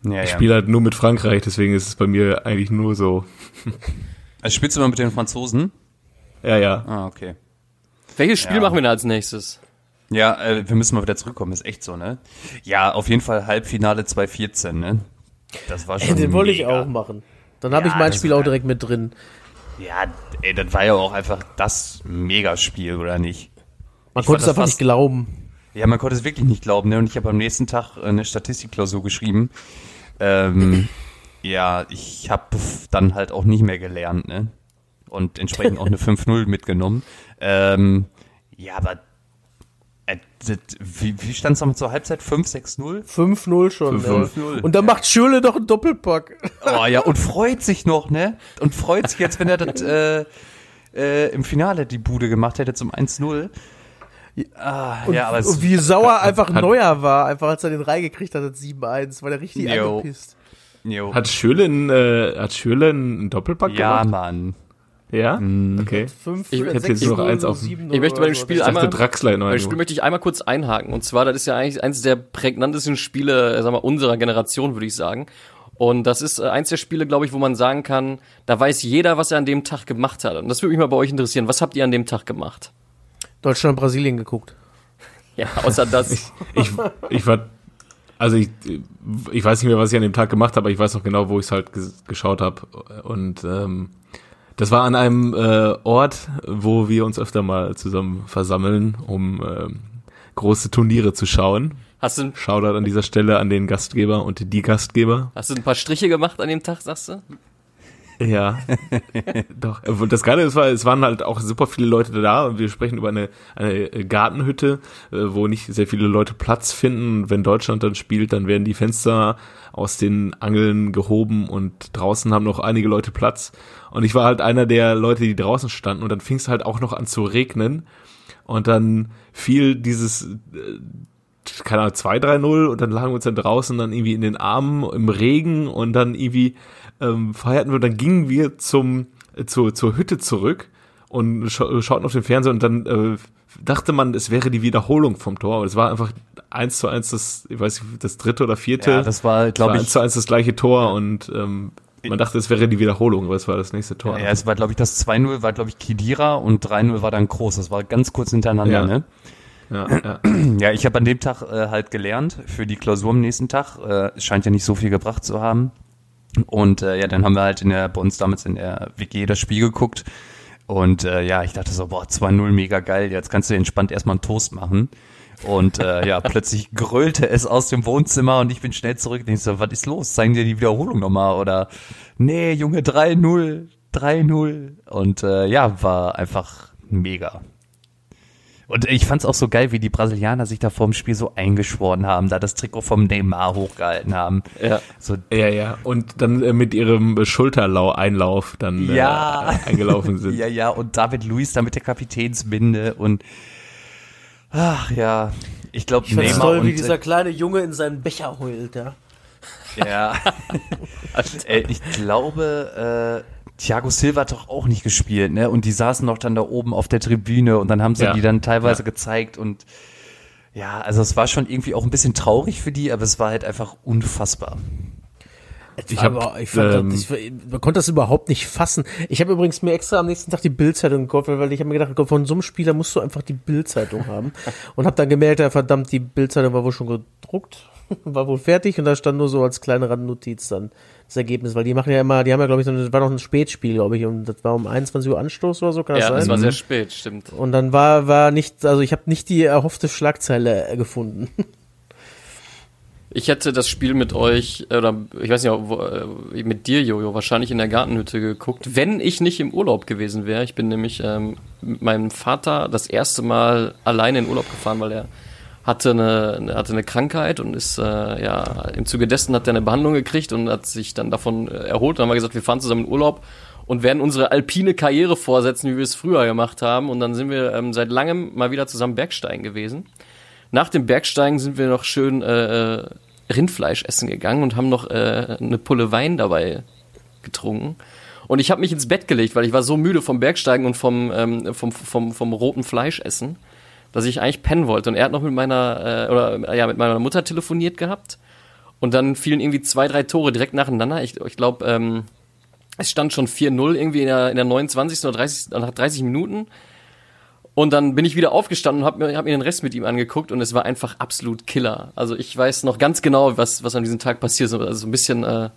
Ja, Ich ja. spiele halt nur mit Frankreich, deswegen ist es bei mir eigentlich nur so. Also spielst du mal mit den Franzosen? Ja, ja. Ah, okay. welches Spiel Ja. machen wir denn als nächstes? Ja, äh, wir müssen mal wieder zurückkommen, ist echt so, ne? Ja, auf jeden Fall Halbfinale 2014, ne? Das war schon Den wollte ich auch machen. Dann habe Ja, ich mein Spiel auch direkt mit drin. Ja, ey, das war ja auch einfach das Megaspiel, oder nicht? Man Ich konnte es einfach fast- nicht glauben. Ja, man konnte es wirklich nicht glauben, ne? Und ich habe am nächsten Tag eine Statistikklausur geschrieben. Ähm, ja, ich habe dann halt auch nicht mehr gelernt, ne? Und entsprechend auch eine 5-0 mitgenommen. Ähm, ja, aber äh, das, wie, wie stand es noch zur Halbzeit? 5-6-0? 5-0 schon. 5-0. Äh. Und dann macht Schürle doch einen Doppelpack. Oh ja, und freut sich noch, ne? Und freut sich jetzt, wenn er das äh, äh, im Finale die Bude gemacht hätte zum 1-0. Ah, ja, aber es, Und wie sauer einfach hat- Neuer war, einfach als er den reingekriegt hat, das 7-1, war der richtig Jo. angepisst. jo. Hat Schürle einen, äh, hat Schürle einen Doppelpack ja, gemacht? Mann. Ja? Okay. 5, Ich hätte jetzt nur noch eins auf Ich möchte bei dem Spiel Ich einmal, Draxler bei dem Spiel möchte ich einmal kurz einhaken. Und zwar, das ist ja eigentlich eines der prägnantesten Spiele, äh, sag mal, unserer Generation, würde ich sagen. Und das ist äh, eins der Spiele, glaube ich, wo man sagen kann, da weiß jeder, was er an dem Tag gemacht hat. Und das würde mich mal bei euch interessieren. Was habt ihr an dem Tag gemacht? Deutschland, Brasilien geguckt. Ja, außer das. ich, ich war, also ich, ich weiß nicht mehr, was ich an dem Tag gemacht habe, aber ich weiß noch genau, wo ich es halt ges geschaut habe. Und ähm, das war an einem äh, Ort, wo wir uns öfter mal zusammen versammeln, um ähm, große Turniere zu schauen. Hast du, Shoutout an dieser Stelle an den Gastgeber und die Gastgeber. hast du ein paar Striche gemacht an dem Tag, sagst du? Ja, doch. Und Das Geile ist, war, es waren halt auch super viele Leute da und wir sprechen über eine, eine Gartenhütte, äh, wo nicht sehr viele Leute Platz finden. Wenn Deutschland dann spielt, dann werden die Fenster aus den Angeln gehoben und draußen haben noch einige Leute Platz. Und ich war halt einer der Leute, die draußen standen und dann fing es halt auch noch an zu regnen und dann fiel dieses äh, keine Ahnung, 2-3-0 und dann lagen wir uns dann draußen dann irgendwie in den Armen im Regen und dann irgendwie ähm, feierten wir und dann gingen wir zum, äh, zu, zur Hütte zurück und scha schauten auf den Fernseher und dann äh, dachte man, es wäre die Wiederholung vom Tor, aber es war einfach eins zu eins das, ich weiß nicht, das dritte oder vierte. Ja, das war, glaube eins ich, zu eins das gleiche Tor und ähm, man dachte, es wäre die Wiederholung, aber es war das nächste Tor. ja, es war, glaube ich, das 2-0 war, glaube ich, Kidira und 3-0 war dann Groß. Das war ganz kurz hintereinander, Ja. ne? ja, ja. Ja, ich habe an dem Tag äh, halt gelernt für die Klausur am nächsten Tag. Äh, es scheint ja nicht so viel gebracht zu haben. Und äh, ja, dann haben wir halt in der, bei uns damals in der WG das Spiel geguckt. Und äh, ja, ich dachte so, boah, 2-0 mega geil, jetzt kannst du entspannt erstmal einen Toast machen. Und äh, ja, plötzlich grölte es aus dem Wohnzimmer und ich bin schnell zurück. Und ich so, was ist los? Zeigen dir die Wiederholung nochmal? Oder nee, Junge, 3-0, 3-0. Und äh, ja, war einfach mega. Und ich fand's auch so geil, wie die Brasilianer sich da vor dem Spiel so eingeschworen haben, da das Trikot vom Neymar hochgehalten haben. Ja. So, Ja, ja. Und dann äh, mit ihrem Schulterlau-Einlauf dann Ja. äh, eingelaufen sind. ja, ja, und David Luiz da mit der Kapitänsbinde und ach ja, ich glaube Ich Neymar toll, und, wie dieser kleine Junge in seinen Becher heult, ja. Ja. äh, ich glaube, äh, Thiago Silva hat doch auch nicht gespielt, ne? Und die saßen doch dann da oben auf der Tribüne und dann haben sie Ja. die dann teilweise Ja. gezeigt und ja, also es war schon irgendwie auch ein bisschen traurig für die, aber es war halt einfach unfassbar. Ich hab, Aber ich fand, ähm, das, ich, man konnte das überhaupt nicht fassen. Ich habe übrigens mir extra am nächsten Tag die Bildzeitung gekauft, weil ich habe mir gedacht, von so einem Spieler musst du einfach die Bildzeitung haben. Und habe dann gemerkt, ja, verdammt, die Bildzeitung war wohl schon gedruckt, war wohl fertig und da stand nur so als kleine Randnotiz dann das Ergebnis, weil die machen ja immer, die haben ja glaube ich, so, das war noch ein Spätspiel, glaube ich, und das war um 21 Uhr Anstoß oder so, kann das Ja, sein? das war sehr spät, stimmt. und dann war, war nicht, also ich habe nicht die erhoffte Schlagzeile gefunden. Ich hätte das Spiel mit euch, oder ich weiß nicht, wo, äh, mit dir, Jojo, wahrscheinlich in der Gartenhütte geguckt, wenn ich nicht im Urlaub gewesen wäre. Ich bin nämlich ähm, mit meinem Vater das erste Mal alleine in Urlaub gefahren, weil er hatte eine, hatte eine Krankheit und ist, äh, ja, im Zuge dessen hat er eine Behandlung gekriegt und hat sich dann davon äh, erholt. Dann haben wir gesagt, wir fahren zusammen in Urlaub und werden unsere alpine Karriere vorsetzen, wie wir es früher gemacht haben. Und dann sind wir ähm, seit langem mal wieder zusammen Bergsteigen gewesen. Nach dem Bergsteigen sind wir noch schön äh, äh, Rindfleisch essen gegangen und haben noch äh, eine Pulle Wein dabei getrunken. Und ich habe mich ins Bett gelegt, weil ich war so müde vom Bergsteigen und vom, ähm, vom, vom, vom roten Fleischessen, dass ich eigentlich pennen wollte. Und er hat noch mit meiner, äh, oder äh, ja, mit meiner Mutter telefoniert gehabt. Und dann fielen irgendwie zwei, drei Tore direkt nacheinander. Ich, ich glaube, ähm, es stand schon 4-0 irgendwie in der, in der 29. oder 30, nach 30 Minuten. Und dann bin ich wieder aufgestanden und habe mir, hab mir den Rest mit ihm angeguckt und es war einfach absolut Killer. Also ich weiß noch ganz genau, was, was an diesem Tag passiert ist. Also so ein bisschen, äh,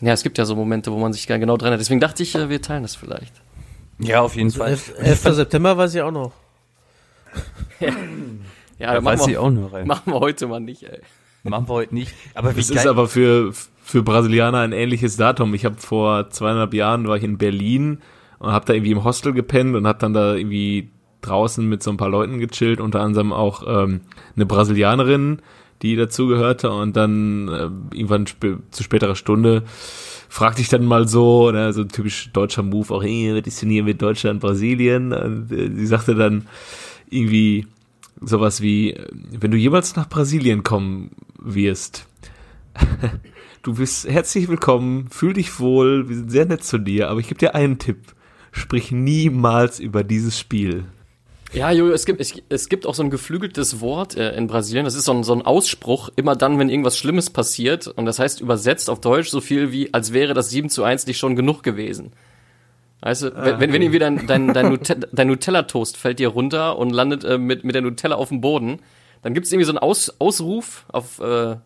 ja, es gibt ja so Momente, wo man sich gar genau dran hat. Deswegen dachte ich, äh, wir teilen das vielleicht. Ja, auf jeden Fall. 11. 11. September weiß ich auch noch. Ja, Da machen, weiß ich wir, auch nur rein. machen wir heute mal nicht, ey. Machen wir heute nicht. Aber wie Es geil. ist aber für, für Brasilianer ein ähnliches Datum. Ich habe vor zweieinhalb Jahren war ich in Berlin und habe da irgendwie im Hostel gepennt und habe dann da irgendwie draußen mit so ein paar Leuten gechillt, unter anderem auch ähm, eine Brasilianerin, die dazugehörte und dann äh, irgendwann sp zu späterer Stunde fragte ich dann mal so, ne, so ein typisch deutscher Move, auch, hey, was ist denn hier mit Deutschland, Brasilien? Und, äh, sie sagte dann irgendwie sowas wie, wenn du jemals nach Brasilien kommen wirst, du bist herzlich willkommen, fühl dich wohl, wir sind sehr nett zu dir, aber ich gebe dir einen Tipp. Sprich niemals über dieses Spiel. Ja, Jojo, es gibt, es, es gibt auch so ein geflügeltes Wort äh, in Brasilien. Das ist so ein, so ein Ausspruch, immer dann, wenn irgendwas Schlimmes passiert. Und das heißt übersetzt auf Deutsch so viel wie, als wäre das 7 zu 1 nicht schon genug gewesen. Weißt du, wenn, wenn, wenn irgendwie dein, dein, dein, Nutella, dein Nutella-Toast fällt dir runter und landet äh, mit, mit der Nutella auf dem Boden, dann gibt es irgendwie so einen Aus, Ausruf auf äh,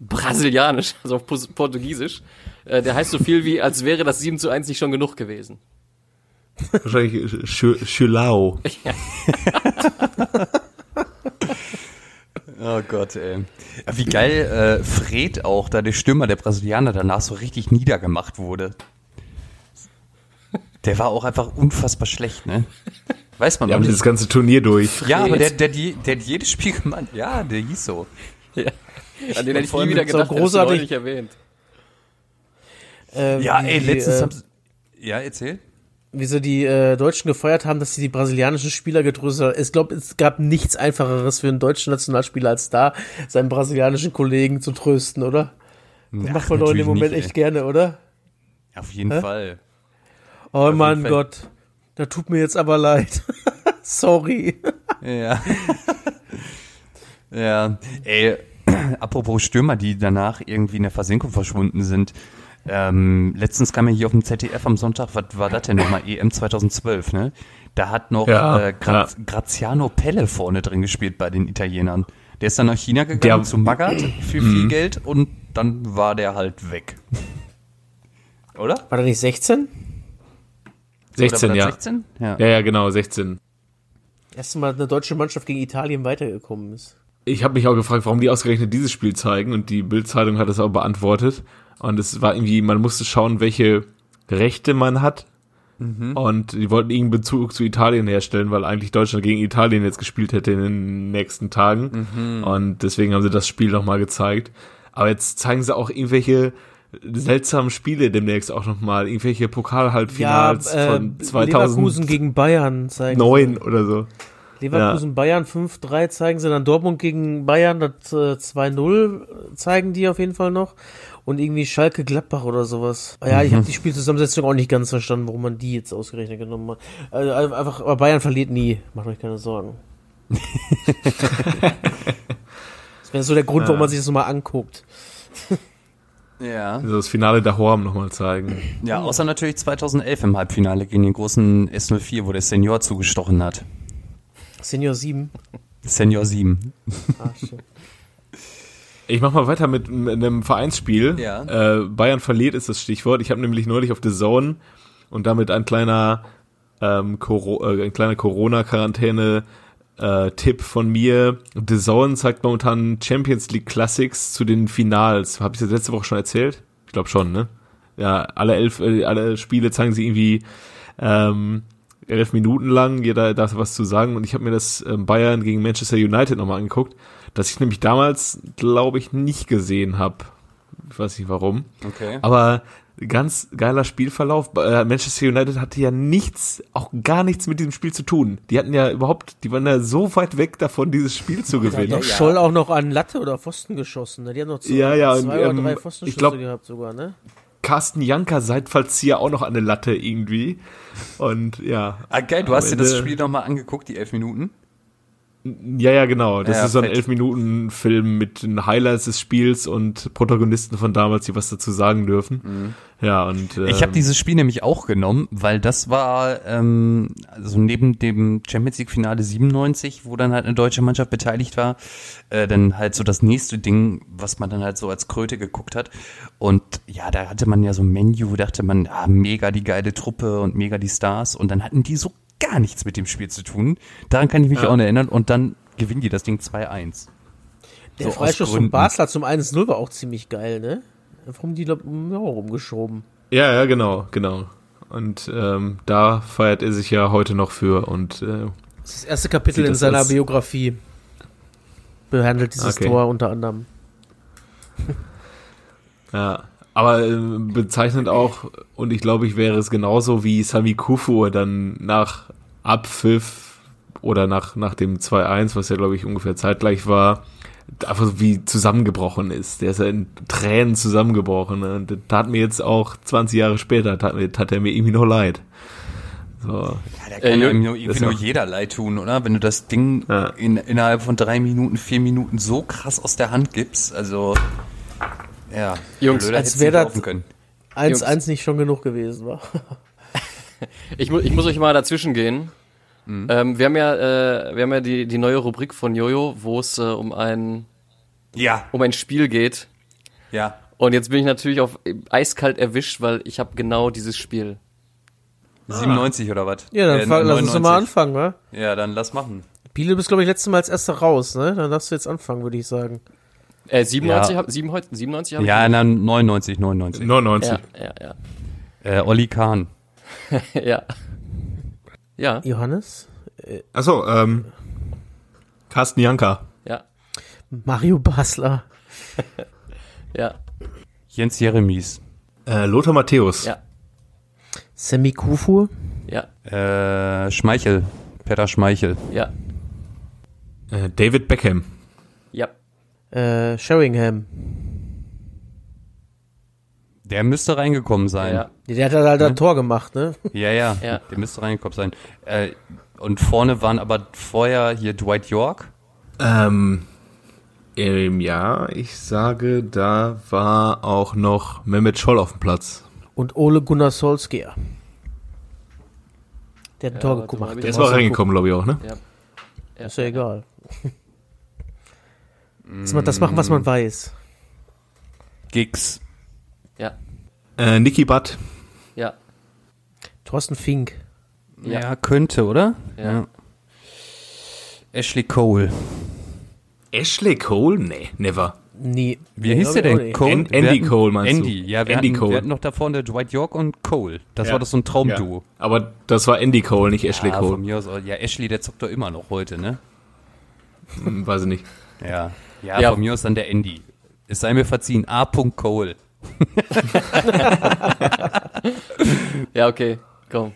Brasilianisch, also auf Portugiesisch. Äh, der heißt so viel wie, als wäre das 7 zu 1 nicht schon genug gewesen. Wahrscheinlich Sch- Schülau. Oh Gott, ey. Ja, Wie geil äh, Fred auch, da der Stürmer der Brasilianer danach so richtig niedergemacht wurde. Der war auch einfach unfassbar schlecht, ne? Weiß man Wir haben nicht. das ganze Turnier durch. Ja, aber der, der, die, der hat jedes Spiel gemacht. Ja, der hieß so. Ja. An den hätte ich nie wieder so gedacht, großartig- großartig nicht erwähnt. Äh, Ja, ey, letztens äh, haben sie. Ja, erzähl. wie sie die äh, Deutschen gefeuert haben, dass sie die brasilianischen Spieler getröstet haben. Ich glaube, es gab nichts einfacheres für einen deutschen Nationalspieler, als da seinen brasilianischen Kollegen zu trösten, oder? Das Ja, macht man doch in dem Moment nicht, echt gerne, oder? Auf jeden Hä? Fall. Oh jeden mein. Gott, da tut mir jetzt aber leid. Sorry. Ja. ja. Ey, apropos Stürmer, die danach irgendwie in der Versenkung verschwunden sind. Ähm, letztens kam ja hier auf dem ZDF am Sonntag, was war das denn nochmal? EM 2012, ne? Da hat noch Ja, äh, Gra Graziano Pelle vorne drin gespielt bei den Italienern. Der ist dann nach China gegangen Der- zu Magath für viel Geld und dann war der halt weg. Oder? War der nicht 16? 16, Oder war ja. das 16? Ja. Ja, ja, genau, 16. Erste Mal eine deutsche Mannschaft gegen Italien weitergekommen ist. Ich habe mich auch gefragt, warum die ausgerechnet dieses Spiel zeigen und die Bild-Zeitung hat es auch beantwortet. Und es war irgendwie, man musste schauen, welche Rechte man hat. Und die wollten irgendeinen Bezug zu Italien herstellen, weil eigentlich Deutschland gegen Italien jetzt gespielt hätte in den nächsten Tagen. Und deswegen haben sie das Spiel nochmal gezeigt. Aber jetzt zeigen sie auch irgendwelche seltsamen Spiele demnächst auch nochmal. Irgendwelche Pokal-Halbfinals äh, von Leverkusen gegen Bayern zeigen. 2009 oder so. Leverkusen Bayern 5-3 zeigen sie dann Dortmund gegen Bayern, das äh, 2-0 zeigen die auf jeden Fall noch. Und irgendwie Schalke Gladbach oder sowas. Ja, ich habe die Spielzusammensetzung auch nicht ganz verstanden, warum man die jetzt ausgerechnet genommen hat. Also einfach, aber Bayern verliert nie, macht euch keine Sorgen. das wäre so der Grund, warum man sich das nochmal anguckt. Ja. Also das Finale der Horm nochmal zeigen. ja, außer natürlich 2011 im Halbfinale gegen den großen S04, wo der Senior zugestochen hat. Senior 7. Senior 7. Ah, shit. Ich mach mal weiter mit, mit einem Vereinsspiel. Ja. Äh, Bayern verliert ist das Stichwort. Ich habe nämlich neulich auf The Zone und damit ein kleiner, ähm, Coro äh, ein kleiner Corona-Quarantäne äh, Tipp von mir. The Zone zeigt momentan Champions League Classics zu den Finals. Habe ich das letzte Woche schon erzählt? Ich glaube schon, ne? Ja, alle elf, äh, alle Spiele zeigen sie irgendwie ähm, elf Minuten lang. Jeder darf was zu sagen. Und ich habe mir das ähm, Bayern gegen Manchester United nochmal angeguckt, das ich nämlich damals, glaube ich, nicht gesehen habe. Ich weiß nicht warum. Okay. Aber ganz geiler Spielverlauf. Äh, Manchester United hatte ja nichts, auch gar nichts mit diesem Spiel zu tun. Die hatten ja überhaupt, die waren ja so weit weg davon, dieses Spiel zu Da hat gewinnen. doch Scholl auch noch an Latte oder Pfosten geschossen. Ne? Die haben noch zwei, Ja, ja, zwei und, oder drei ähm, Pfostenschüsse ich glaub- gehabt sogar, ne? Carsten Janker Seitfallzieher auch noch an der Latte irgendwie. Und ja. Ah, geil, du hast dir das Spiel nochmal angeguckt, die elf Minuten? Ja, ja, genau. Das Ja, ist so ein fett. elf Minuten Film mit den Highlights des Spiels und Protagonisten von damals, die was dazu sagen dürfen. Ja, und ähm, Ich habe dieses Spiel nämlich auch genommen, weil das war ähm, also neben dem Champions League Finale 97, wo dann halt eine deutsche Mannschaft beteiligt war, äh, dann halt so das nächste Ding, was man dann halt so als Kröte geguckt hat. Und ja, da hatte man ja so ein Menu, dachte man, ah, mega die geile Truppe und mega die Stars. Und dann hatten die so gar nichts mit dem Spiel zu tun. Daran kann ich mich Ja. auch noch erinnern. Und dann gewinnen die das Ding 2-1. Der So Freistoß von. Basler zum 1-0 war auch ziemlich geil, ne? Einfach um die ja, rumgeschoben. Ja, ja, genau, genau. Und ähm, da feiert er sich ja heute noch für und äh, Das ist das erste Kapitel in seiner aus? Biografie. Behandelt dieses Okay. Tor unter anderem. ja. Aber äh, bezeichnend auch, und ich glaube, ich wäre es genauso wie Sami Kufu dann nach Abpfiff oder nach, nach dem 2-1, was ja, glaube ich, ungefähr zeitgleich war, einfach so wie zusammengebrochen ist. Der ist ja in Tränen zusammengebrochen. Ne? Und das tat mir jetzt auch 20 Jahre später, tat, mir, tat er mir irgendwie noch leid. So. Ja, da Äh, kann ja Jürgen, irgendwie nur, irgendwie nur jeder leid tun, oder? Wenn du das Ding Ja. in, innerhalb von drei Minuten, vier Minuten so krass aus der Hand gibst, also ja, Jungs, blöder als hätt's wär nicht das- laufen können. 1-1 nicht schon genug gewesen war. Ich, mu ich muss euch mal dazwischen gehen. Mhm. Ähm, wir haben ja, äh, wir haben ja die, die neue Rubrik von Jojo, wo es äh, um ein Ja, um ein Spiel geht. ja. Und jetzt bin ich natürlich auf eiskalt erwischt, weil ich habe genau dieses Spiel. 97 oder was? Ja, dann Äh, lass uns doch mal 99. anfangen, wa? Ja, dann lass machen. Biele, du bist, glaube ich, letztes Mal als erster raus, ne? Dann darfst du jetzt anfangen, würde ich sagen. Äh, 97 Ja. hab, sieben heute, 97 hab Ja, ich. dann 99, 99. 99. Ja, ja, ja. Äh, Olli Kahn. ja. Ja, Johannes? Achso, ähm, Carsten Janka. ja, Mario Basler. ja, Jens Jeremies. Äh, Lothar Matthäus. ja, Sammy Kufu. ja, Äh, Schmeichel. Peter Schmeichel. ja, Äh, David Beckham. ja. Äh, Sheringham. Der müsste reingekommen sein. Ja, Der hat halt ein Tor gemacht, ne? Ja, ja, Ja. der müsste reingekommen sein. Äh, und vorne waren aber vorher hier Dwight York. Ähm, ähm, ja, ich sage, da war auch noch Mehmet Scholl auf dem Platz. Und Ole Gunnar Solskjaer. Der hat ein Ja, Tor gemacht. Der ist Ja, mal reingekommen, glaube ich auch, ne? ja. Ist ja egal. Dass man das machen, was man weiß. Giggs. Ja, Äh, Niki Butt. ja, Thorsten Fink. Ja, könnte, oder? Ja. Ashley Cole. Ashley Cole? Nee, never. Nie. Wie hieß der denn? Cole? An- Andy hatten- Cole meinst du? Andy, ja, wir, Andy hatten, Cole. wir hatten noch davor eine Dwight York und Cole. Das Ja. war doch so ein Traumduo. Ja. Aber das war Andy Cole, nicht Ashley Ja, von Cole. mir aus. Ja, Ashley, der zockt doch immer noch heute, ne? Hm, weiß ich nicht. Ja. Ja, Ja. von mir aus dann der Andy. Es sei mir verziehen. A. Cole. Ja, okay. Komm.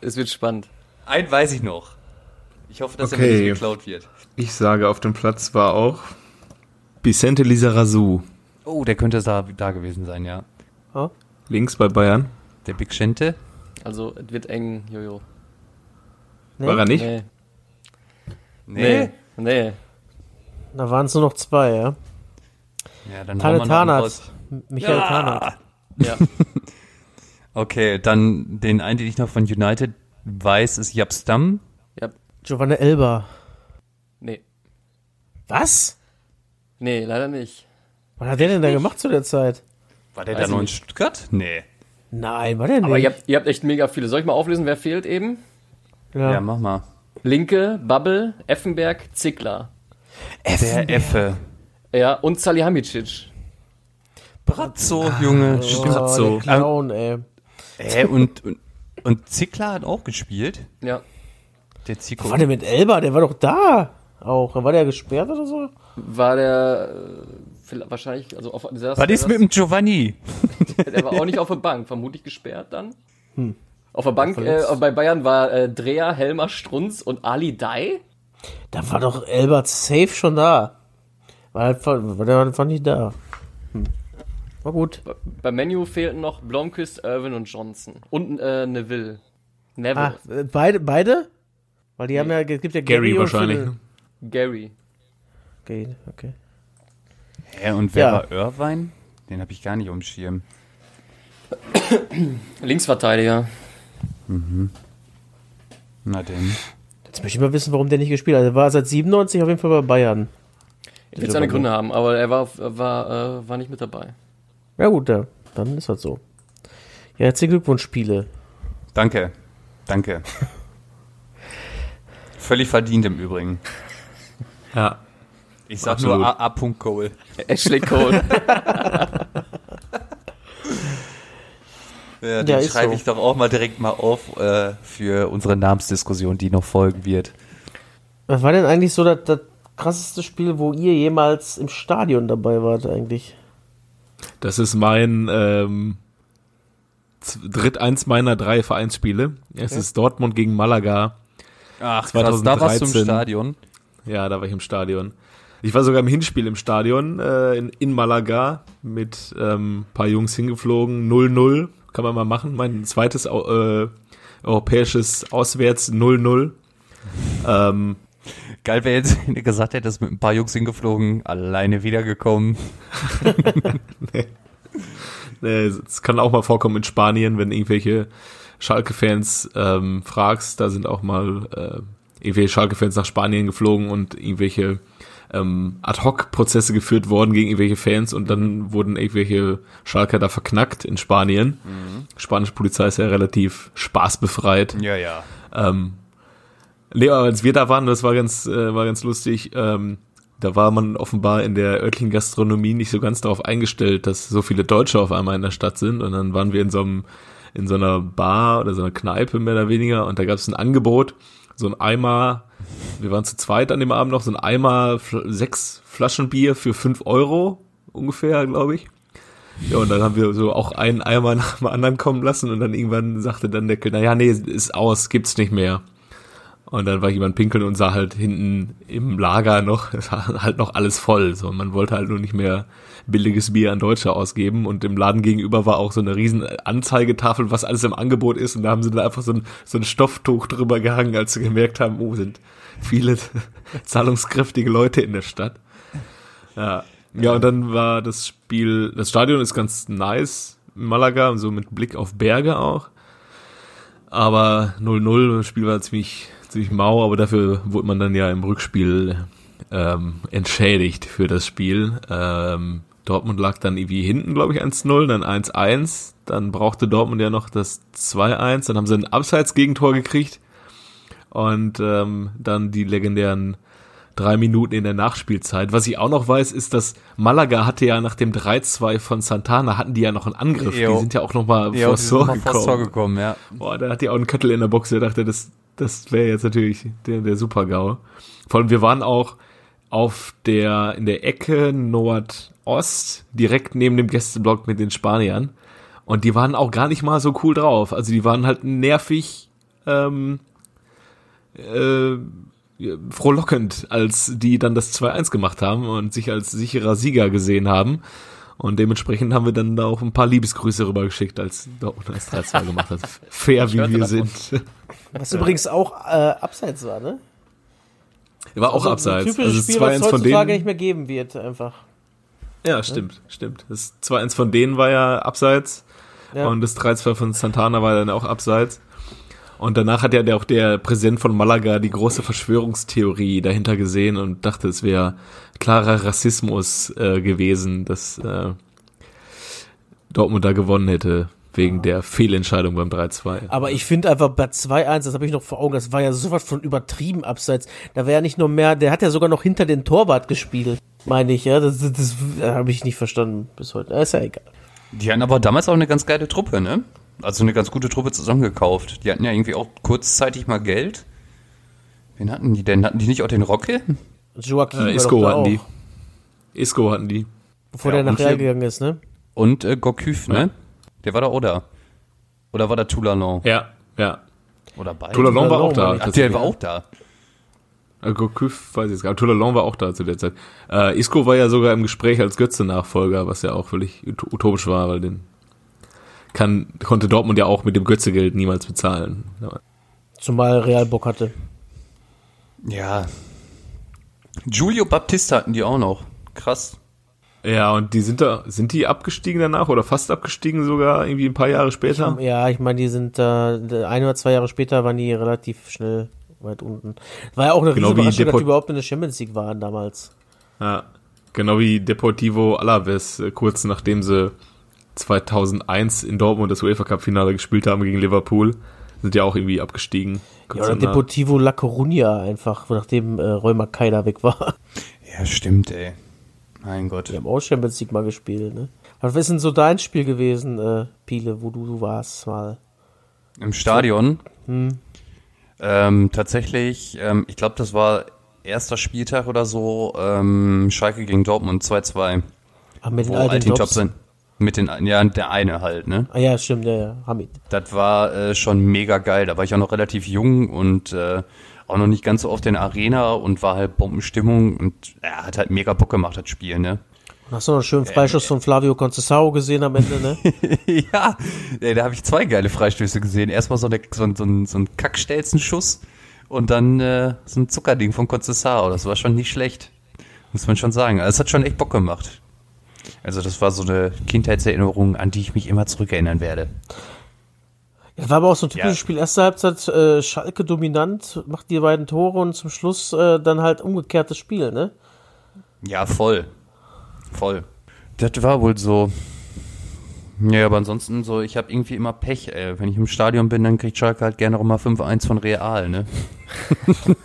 Es wird spannend. Ein weiß ich noch. Ich hoffe, dass er Okay. mir nicht geklaut wird. Ich sage, auf dem Platz war auch Vicente Lizarazu. Oh, der könnte da, da gewesen sein, ja. Ja? Links bei Bayern. Der Big Shente. Also, es wird eng, Jojo. Nee? War er nicht? Nee. Nee. Nee. Da waren es nur noch zwei, ja. Ja, dann raus. M- Michael Ja. Tarnath. Ja. Okay, dann den einen, den ich noch von United weiß, ist Jab Stam. ja. Giovanna Elba. Nee. Was? Nee, leider nicht. Was hat der denn da gemacht zu der Zeit? War der Weiß da noch in. Stuttgart? Nee. Nein, war der nicht. Aber ihr habt, ihr habt echt mega viele. Soll ich mal auflösen, wer fehlt eben? ja. Ja, mach mal. Linke, Bubble, Effenberg, Zickler. Der Effe. Ja, und Salihamidzic. Brazzo, Junge. oh, so. der Clown, ey. Äh, und, und, und Zickler hat auch gespielt. Ja. Der Zico. Was war der mit Elba? Der war doch da. Auch. War der gesperrt oder so? War der äh, wahrscheinlich, also auf der Was ist mit dem Giovanni? Der war auch nicht auf der Bank, vermutlich gesperrt dann. Hm. Auf der Bank äh, bei Bayern war äh, Dreher, Helmer, Strunz und Ali Dai. Da war doch Elba safe schon da. War halt war der einfach nicht da. Hm. War gut. Bei- Bei Menu fehlten noch Blomqvist, Irwin und Johnson. Und äh, Neville. Neville. Ah, äh, beide, beide? Weil die haben ja, es gibt ja Gary, Gary wahrscheinlich. Ne? Gary. Okay, okay. Hä, und wer Ja. war Irvine? Den habe ich gar nicht Schirm. Linksverteidiger. Na denn. Jetzt möchte ich mal wissen, warum der nicht gespielt hat. Er war seit 97 auf jeden Fall bei Bayern. Ich will seine Gründe haben, aber er war, war, äh, war nicht mit dabei. Ja gut, ja, dann ist das so. Ja, herzlichen Glückwunsch, Spiele. Danke. Danke. Völlig verdient im Übrigen. Ja. Ich sag Absolut. nur A. A. Cole. Ashley Cole. Ja, den Ja, schreibe so. ich doch auch mal direkt mal auf äh, für unsere Namensdiskussion, die noch folgen wird. Was war denn eigentlich so das, das krasseste Spiel, wo ihr jemals im Stadion dabei wart eigentlich? Das ist mein ähm, dritt eins meiner drei Vereinsspiele. Es ist Dortmund gegen Malaga. Ach, krass, da warst du im 2013. Stadion. Ja, da war ich im Stadion. Ich war sogar im Hinspiel im Stadion äh, in, in Malaga mit ähm, paar Jungs hingeflogen. 0-0 kann man mal machen. Mein zweites äh, europäisches Auswärts 0-0. Ähm, Geil wäre jetzt, wenn du gesagt hättest, mit ein paar Jungs hingeflogen, alleine wiedergekommen. Äh, Es kann auch mal vorkommen in Spanien, wenn irgendwelche Schalke-Fans ähm, fragst, da sind auch mal äh, irgendwelche Schalke-Fans nach Spanien geflogen und irgendwelche ähm, Ad-Hoc-Prozesse geführt worden gegen irgendwelche Fans und dann wurden irgendwelche Schalker da verknackt in Spanien. Spanische Polizei ist ja relativ spaßbefreit. Ja, ja. Ähm, nee, aber als wir da waren, das war ganz, äh, war ganz lustig. Ähm, da war man offenbar in der örtlichen Gastronomie nicht so ganz darauf eingestellt, dass so viele Deutsche auf einmal in der Stadt sind. Und dann waren wir in so einem, in so einer Bar oder so einer Kneipe mehr oder weniger und da gab es ein Angebot, so ein Eimer, wir waren zu zweit an dem Abend noch, so ein Eimer, sechs Flaschen Bier für fünf Euro ungefähr, glaube ich. Ja, und dann haben wir so auch einen Eimer nach dem anderen kommen lassen und dann irgendwann sagte dann der Kellner, ja, nee, ist aus, gibt's nicht mehr. Und dann war jemand pinkeln und sah halt hinten im Lager noch, es war halt noch alles voll. So, man wollte halt nur nicht mehr billiges Bier an Deutsche ausgeben. Und im Laden gegenüber war auch so eine riesen Anzeigetafel, was alles im Angebot ist. Und da haben sie da einfach so ein, so ein Stofftuch drüber gehangen, als sie gemerkt haben, oh, sind viele zahlungskräftige Leute in der Stadt. Ja. Ja, und dann war das Spiel, das Stadion ist ganz nice in Malaga, so mit Blick auf Berge auch. Aber 0-0, das Spiel war ziemlich, ziemlich mau, aber dafür wurde man dann ja im Rückspiel ähm, entschädigt für das Spiel. Ähm, Dortmund lag dann irgendwie hinten, glaube ich, 1-0, dann 1-1. Dann brauchte Dortmund ja noch das 2-1. Dann haben sie ein Abseits-Gegentor gekriegt. Und ähm, dann die legendären drei Minuten in der Nachspielzeit. Was ich auch noch weiß, ist, dass Malaga hatte ja nach dem 3-2 von Santana, hatten die ja noch einen Angriff. Jo. Die sind ja auch noch mal Ja, vors Tor mal vors Tor gekommen. gekommen, ja. Boah, da hat die auch einen Köttel in der Box. Der dachte, das, das wäre jetzt natürlich der, der Super-GAU. Vor allem, wir waren auch auf der, in der Ecke Nordost, direkt neben dem Gästeblock mit den Spaniern. Und die waren auch gar nicht mal so cool drauf. Also die waren halt nervig, ähm, äh, frohlockend, als die dann das 2-1 gemacht haben und sich als sicherer Sieger gesehen haben. Und dementsprechend haben wir dann da auch ein paar Liebesgrüße rübergeschickt, als Dortmund das 3-2 gemacht hat. Fair, wie wir sind. Was übrigens auch äh, abseits war, ne? War auch Also abseits. Ein typisches Also Spiel, was 2-1 von heutzutage nicht mehr geben wird, einfach. Ja, stimmt, stimmt. Das 2-1 von denen war ja abseits. Ja. Und das 3-2 von Santana war dann auch abseits. Und danach hat ja der, auch der Präsident von Malaga die große Verschwörungstheorie dahinter gesehen und dachte, es wäre klarer Rassismus äh, gewesen, dass äh, Dortmund da gewonnen hätte wegen der Fehlentscheidung beim 3-2. Aber ich finde einfach bei 2-1, das habe ich noch vor Augen, das war ja sowas von übertrieben abseits. Da wäre ja nicht nur mehr, der hat ja sogar noch hinter den Torwart gespielt, meine ich, ja. Das, das, das habe ich nicht verstanden bis heute. Ist ja egal. Die hatten aber damals auch eine ganz geile Truppe, ne? Also eine ganz gute Truppe zusammengekauft. Die hatten ja irgendwie auch kurzzeitig mal Geld. Wen hatten die denn? Hatten die nicht auch den Rocke? Joaquin Äh, Isco hatten auch, die. Isco hatten die. bevor Ja, der nach Real gegangen ist, ne? Und äh, Gourcuff, ne? Ja. Der war da oder? Oder war da Toulalon? Ja, ja. Oder beide? Toulalon war auch da. Ach, der war auch da. Äh, Gourcuff weiß ich jetzt gar nicht. Toulalon war auch da zu der Zeit. Äh, Isco war ja sogar im Gespräch als Götze-Nachfolger, was ja auch völlig ut- utopisch war, weil den kann, konnte Dortmund ja auch mit dem Götze-Geld niemals bezahlen. Zumal Real Bock hatte. Ja. Giulio Baptista hatten die auch noch. Krass. Ja, und die sind da, sind die abgestiegen danach oder fast abgestiegen sogar irgendwie ein paar Jahre später? Ja, ich meine, die sind äh, ein oder zwei Jahre später waren die relativ schnell weit unten. War ja auch eine Genau Überraschung, dass die überhaupt in der Champions League waren damals. Ja. Genau wie Deportivo Alaves, äh, kurz nachdem sie 2001 in Dortmund das UEFA Cup Finale gespielt haben gegen Liverpool, sind ja auch irgendwie abgestiegen. Ja, oder. Deportivo La Coruña einfach, nachdem äh, Römer Keider weg war. Ja, stimmt, ey. Mein Gott. Die haben auch Champions League mal gespielt, ne? Was ist denn so dein Spiel gewesen, äh, Piele, wo du, du warst mal? Im Stadion. Ähm, tatsächlich, ähm, ich glaube, das war erster Spieltag oder so, ähm, Schalke gegen Dortmund 2-2. Ah, mit den Wo alten Altin Jobs. Top sind. Mit den, ja, der eine halt, ne? Ah ja, stimmt, ja, Hamid. Das war äh, schon mega geil. Da war ich auch noch relativ jung und äh, auch noch nicht ganz so oft in der Arena und war halt Bombenstimmung und ja, hat halt mega Bock gemacht, das Spiel, ne? Und hast du noch einen schönen Freischuss von Flavio Concesao gesehen am Ende, ne? ja, ey, da habe ich zwei geile Freistöße gesehen. Erstmal so, eine, so, ein- so, ein, so ein Kackstelzenschuss und dann äh, so ein Zuckerding von Concesao. Das war schon nicht schlecht. Muss man schon sagen. Also, es hat schon echt Bock gemacht. Also das war so eine Kindheitserinnerung, an die ich mich immer zurückerinnern werde. Das war aber auch so ein typisches Ja. Spiel. Erste Halbzeit äh, Schalke dominant, macht die beiden Tore und zum Schluss äh, dann halt umgekehrtes Spiel, ne? Ja, voll. Voll. Das war wohl so. Ja, aber ansonsten so, ich habe irgendwie immer Pech, ey. Wenn ich im Stadion bin, dann kriegt Schalke halt gerne auch mal 5-1 von Real, ne?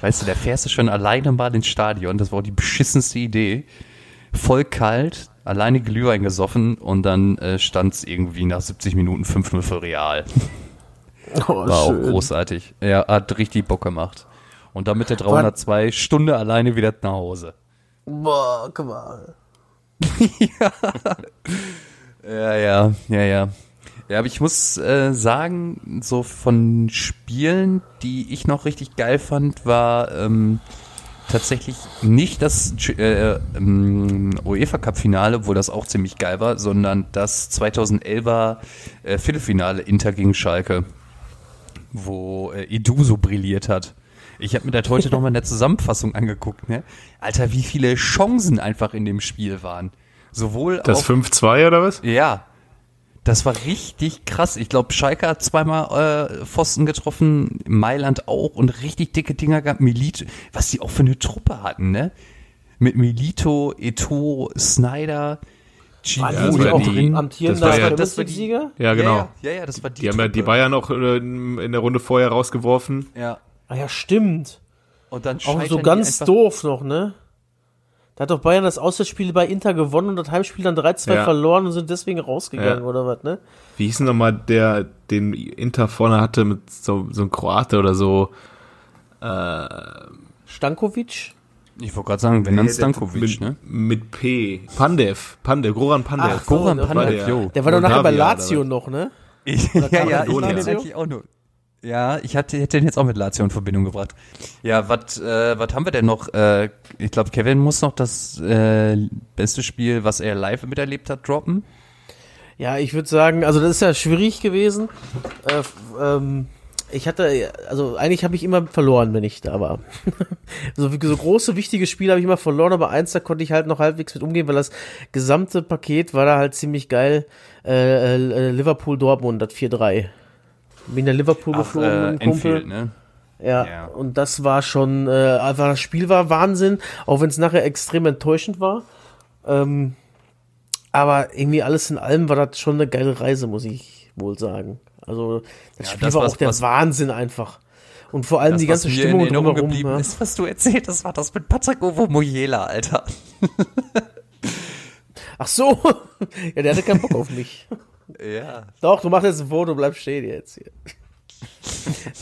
weißt du, da fährst du schon alleine mal ins Stadion, das war auch die beschissenste Idee. Voll kalt, alleine Glühwein gesoffen und dann äh, stand's irgendwie nach 70 Minuten 5-0 für Real. Oh, War auch großartig. Ja, hat richtig Bock gemacht. Und dann mit der 302 Stunde alleine wieder nach Hause. Boah, guck mal. Ja, ja, ja, ja. Ja, aber ich muss äh, sagen, so von Spielen, die ich noch richtig geil fand, war ähm, tatsächlich nicht das äh, ähm, UEFA Cup Finale, wo das auch ziemlich geil war, sondern das 2011er äh, Viertelfinale Inter gegen Schalke, wo äh, Edu so brilliert hat. Ich habe mir das heute nochmal in der Zusammenfassung angeguckt, ne? Alter, wie viele Chancen einfach in dem Spiel waren. Sowohl Das auf 5-2 oder was? ja. Das war richtig krass. Ich glaube, Schalke hat zweimal äh, Pfosten getroffen, Mailand auch und richtig dicke Dinger gehabt. Milit, was die auch für eine Truppe hatten, ne? mit Milito, Eto, Snyder, Ja, das nicht war auch die- amtierender das war ja- das war die- Sieger? Ja, genau. Ja, ja, ja, das war die. Die haben ja die Truppe. Bayern auch äh, in der Runde vorher rausgeworfen. Ja. Ah ja, stimmt. Und dann Auch so ganz doof noch, ne? Da hat doch Bayern das Auswärtsspiel bei Inter gewonnen und das Heimspiel dann 3-2 Ja. verloren und sind deswegen rausgegangen Ja. oder was, ne? Wie hieß denn nochmal der, den Inter vorne hatte mit so, so einem Kroate oder so? Stankovic? Ich wollte gerade sagen, wenn dann Nee, der- Stankovic, mit, ne? Mit P. Pandev. Pandev, Goran Pandev. Ach, Goran Pandev, jo. Der war doch nachher bei Lazio noch, ne? Ich, ja, ja, ich eigentlich auch nur. Ja, ich hatte, hätte den jetzt auch mit Lazio in Verbindung gebracht. Ja, was äh, was haben wir denn noch? Äh, ich glaube, Kevin muss noch das äh, beste Spiel, was er live miterlebt hat, droppen. Ja, ich würde sagen, also das ist ja schwierig gewesen. Äh, ähm, ich hatte, also eigentlich habe ich immer verloren, wenn ich da war. so, so große, wichtige Spiele habe ich immer verloren, aber eins, da konnte ich halt noch halbwegs mit umgehen, weil das gesamte Paket war da halt ziemlich geil. Äh, äh, Liverpool-Dortmund, das 4-3. Bin in Liverpool geflogen äh, mit einem Kumpel. Enfield, ne? Ja, Ja. und das war schon, äh, einfach das Spiel war Wahnsinn, auch wenn es nachher extrem enttäuschend war. Ähm, aber irgendwie alles in allem war das schon eine geile Reise, muss ich wohl sagen. Also das Ja, Spiel das, war was- auch der was- Wahnsinn einfach. Und vor allem Das, die ganze was mir Stimmung in Erinnerung drumherum. geblieben Ja. ist, was du erzählt hast, war das mit Patrick Ovo Mojela, Alter. Ach so, ja, der hatte keinen Bock auf mich. Ja. Doch, du machst jetzt ein Foto, bleib stehen jetzt hier.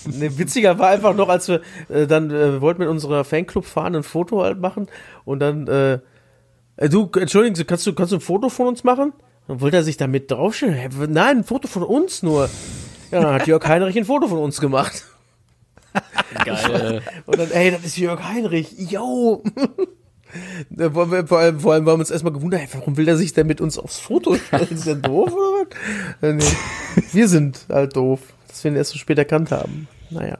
ne, witziger war einfach noch, als wir äh, dann äh, wollten mit unserer Fanclub fahren, ein Foto halt machen und dann äh, äh, du, entschuldigen Sie, kannst du, kannst du ein Foto von uns machen? Dann wollte er sich da mit draufstellen. Hä, Nein, ein Foto von uns nur. Ja, dann hat Jörg Heinrich ein Foto von uns gemacht. Geil. Und dann, ey, das ist Jörg Heinrich. Yo! Wollen wir- Vor allem, vor allem haben wir uns erstmal gewundert, warum will er sich denn mit uns aufs Foto stellen? Ist der doof oder was? Äh, nee. Wir sind halt doof, dass wir ihn erst so spät erkannt haben. Naja.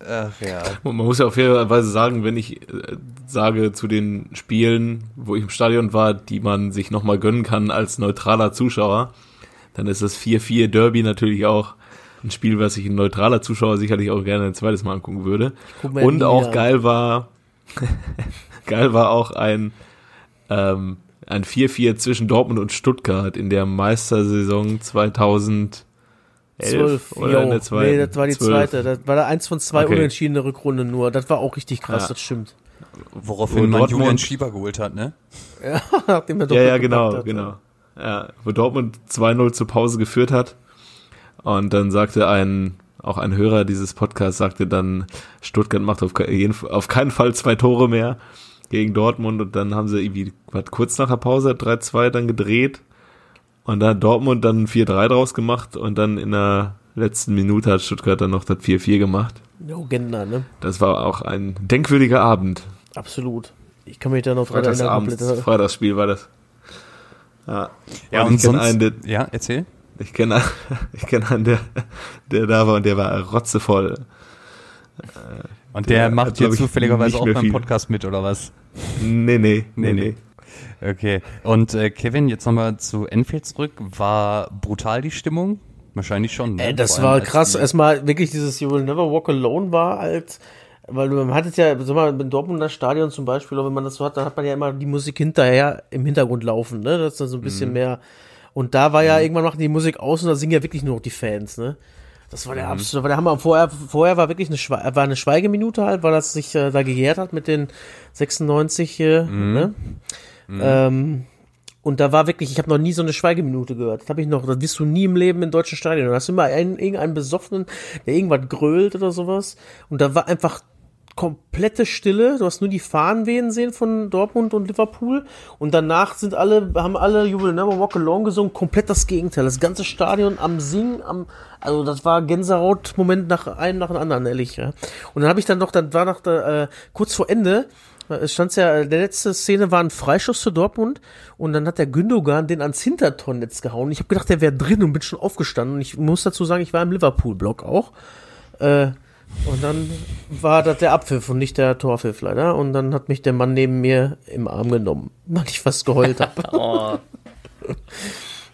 Ach ja. Man muss ja auf jeden Weise sagen, wenn ich äh, sage zu den Spielen, wo ich im Stadion war, die man sich nochmal gönnen kann als neutraler Zuschauer, dann ist das 4-4 Derby natürlich auch ein Spiel, was sich ein neutraler Zuschauer sicherlich auch gerne ein zweites Mal angucken würde. Und auch an. geil war, geil war auch ein, ähm, ein 4-4 zwischen Dortmund und Stuttgart in der Meistersaison 2011 Zwölf. oder in der zweiten. Nee, das war die 12. zweite. Das war da eins von zwei Okay. unentschiedene Rückrunde nur. Das war auch richtig krass, Ja. das stimmt. Woraufhin Wo man Dortmund- Julian Schieber geholt hat, ne? Nachdem er Ja, ja, genau, hat. genau. Ja, wo Dortmund 2-0 zur Pause geführt hat. Und dann sagte ein, auch ein Hörer dieses Podcasts sagte dann, Stuttgart macht auf, jeden, auf keinen Fall zwei Tore mehr gegen Dortmund. Und dann haben sie irgendwie, was, kurz nach der Pause 3-2 dann gedreht. Und dann hat Dortmund dann 4-3 draus gemacht. Und dann in der letzten Minute hat Stuttgart dann noch das 4-4 gemacht. Jo, Gender, ne? Das war auch ein denkwürdiger Abend. Absolut. Ich kann mich da noch dran erinnern. Freitagsabends, komplett. Freitagsspiel war das. Ja, Ja, und, und sonst, einen, der, ja, erzähl. Ich kenne ich kenn einen, der, der da war und der war rotzevoll. Und Der der, macht ich, zufälligerweise auch beim viel. Podcast mit, oder was? Nee, nee, nee, Nee, nee. Okay. Und äh, Kevin, jetzt nochmal zu Enfield zurück. War brutal die Stimmung? Wahrscheinlich schon. Ne? Ey, das war als krass. Erstmal wirklich dieses You Will Never Walk Alone war halt, weil du man hat es ja, sag mal, im Dortmunder Stadion zum Beispiel, wenn man das so hat, dann hat man ja immer die Musik hinterher im Hintergrund laufen, ne? Das ist dann so ein bisschen mehr. Und da war ja irgendwann machen die Musik aus und da singen ja wirklich nur noch die Fans, ne? Das war der absolute, war der Hammer. Vorher, vorher war wirklich eine, Schwe war eine Schweigeminute halt, weil das sich äh, da gejährt hat mit den 96, äh, ne? Ähm, und da war wirklich, ich habe noch nie so eine Schweigeminute gehört. Das habe ich noch, das wirst du nie im Leben in deutschen Stadien. Da hast du immer einen, irgendeinen Besoffenen, der irgendwas grölt oder sowas. Und da war einfach komplette Stille. Du hast nur die Fahnenwehen sehen von Dortmund und Liverpool. Und danach sind alle, haben alle You Will Never Walk Alone gesungen. Komplett das Gegenteil. Das ganze Stadion am Singen, am, also das war Gänsehaut-Moment nach einem nach dem anderen, ehrlich. Ja. Und dann habe ich dann noch, dann war nach der, äh, kurz vor Ende, es stand ja, der letzte Szene war ein Freischuss für Dortmund und dann hat der Gündogan den ans Hintertornetz gehauen. Ich habe gedacht, der wäre drin und bin schon aufgestanden. Und ich muss dazu sagen, ich war im Liverpool-Block auch. Äh, und dann war das der Abpfiff und nicht der Torpfiff leider. Und dann hat mich der Mann neben mir im Arm genommen, weil ich fast geheult habe. Oh.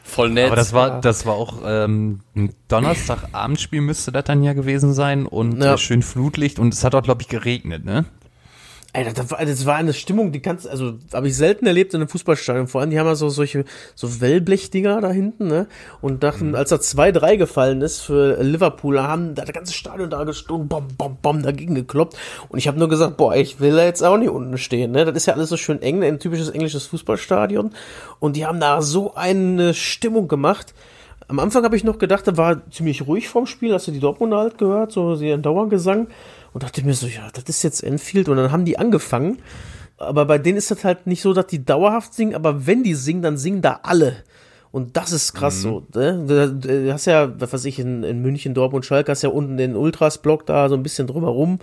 Voll nett. Aber das war, das war auch ähm, ein Donnerstagabendspiel müsste das dann ja gewesen sein und Ja. schön Flutlicht und es hat auch, glaube ich, geregnet, ne? Ey, das war, das war eine Stimmung, die kannst, also habe ich selten erlebt in einem Fußballstadion. Vor allem, die haben ja so solche so Wellblechdinger da hinten, ne? Und dachten, mhm. als da 2-3 gefallen ist für Liverpool, haben da das ganze Stadion da gestanden, bom, bom, bom, dagegen gekloppt. Und ich habe nur gesagt, boah, ich will da jetzt auch nicht unten stehen, ne? Das ist ja alles so schön eng, ein typisches englisches Fußballstadion. Und die haben da so eine Stimmung gemacht. Am Anfang habe ich noch gedacht, da war ziemlich ruhig vorm Spiel, hast du die Dortmunder halt gehört, so sie Dauergesang und dachte mir so, ja, das ist jetzt Enfield und dann haben die angefangen. Aber bei denen ist das halt nicht so, dass die dauerhaft singen, aber wenn die singen, dann singen da alle. Und das ist krass mhm. so. Ne? Du hast ja, was weiß ich, in, in München, Dortmund, Schalke, hast ja unten den Ultras-Block da so ein bisschen drüber rum.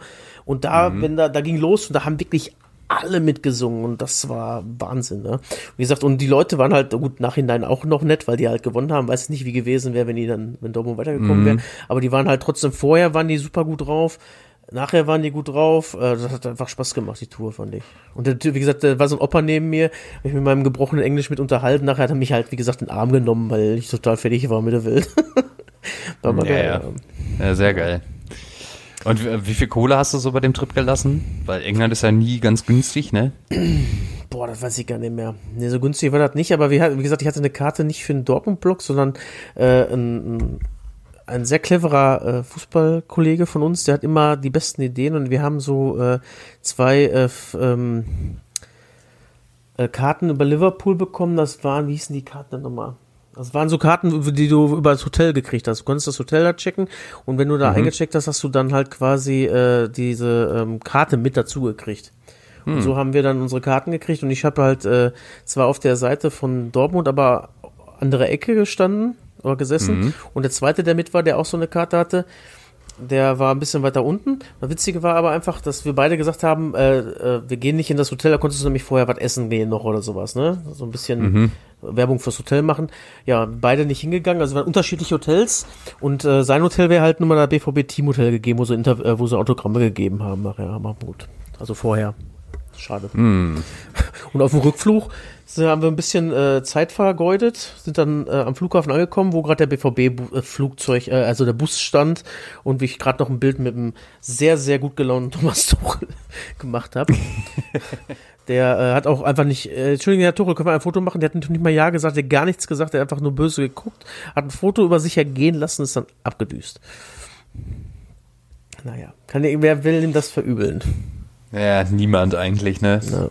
Und da, mhm. wenn da, da ging los und da haben wirklich alle mitgesungen und das war Wahnsinn, ne? Wie gesagt, und die Leute waren halt gut nachhinein auch noch nett, weil die halt gewonnen haben. Weiß nicht, wie gewesen wäre, wenn die dann, wenn Dortmund weitergekommen mhm. wäre. Aber die waren halt trotzdem vorher, waren die super gut drauf. Nachher waren die gut drauf. Äh, das hat einfach Spaß gemacht, die Tour, fand ich. Und der, wie gesagt, da war so ein Opa neben mir, hab ich mit meinem gebrochenen Englisch mit unterhalten. Nachher hat er mich halt, wie gesagt, in den Arm genommen, weil ich total fertig war mit der Welt. war mal ja, geil. Ja. ja, sehr geil. Und wie viel Kohle hast du so bei dem Trip gelassen? Weil England ist ja nie ganz günstig, ne? Boah, das weiß ich gar nicht mehr. Ne, so günstig war das nicht, aber wie, wie gesagt, ich hatte eine Karte nicht für einen Dortmund-Block, sondern äh, ein, ein ein sehr cleverer äh, Fußballkollege von uns, der hat immer die besten Ideen und wir haben so äh, zwei äh, ähm, äh, Karten über Liverpool bekommen. Das waren, wie hießen die Karten denn nochmal? Das waren so Karten, die du über das Hotel gekriegt hast. Du konntest das Hotel da checken und wenn du da mhm. eingecheckt hast, hast du dann halt quasi äh, diese ähm, Karte mit dazu gekriegt. Und hm. so haben wir dann unsere Karten gekriegt und ich habe halt äh, zwar auf der Seite von Dortmund, aber andere Ecke gestanden oder gesessen. Mhm. Und der zweite, der mit war, der auch so eine Karte hatte, der war ein bisschen weiter unten. Das Witzige war aber einfach, dass wir beide gesagt haben, äh, äh, wir gehen nicht in das Hotel, da konntest du nämlich vorher was essen gehen noch oder sowas, ne? So ein bisschen mhm. Werbung fürs Hotel machen. Ja, beide nicht hingegangen, also waren unterschiedliche Hotels und äh, sein Hotel wäre halt nur mal der BVB Teamhotel gegeben, wo sie, Inter äh, wo sie Autogramme gegeben haben nachher, aber gut. Also vorher. Schade. Mm. Und auf dem Rückflug haben wir ein bisschen äh, Zeit vergeudet, sind dann äh, am Flughafen angekommen, wo gerade der BVB-Flugzeug, äh, also der Bus stand und wie ich gerade noch ein Bild mit einem sehr, sehr gut gelaunten Thomas Tuchel gemacht habe. der äh, hat auch einfach nicht, äh, Entschuldigung, Herr Tuchel, können wir ein Foto machen? Der hat nicht mal Ja gesagt, der hat gar nichts gesagt, der hat einfach nur böse geguckt, hat ein Foto über sich ergehen lassen, ist dann abgedüst. Naja, kann, wer will ihm das verübeln? Ja, niemand eigentlich, ne? Ja,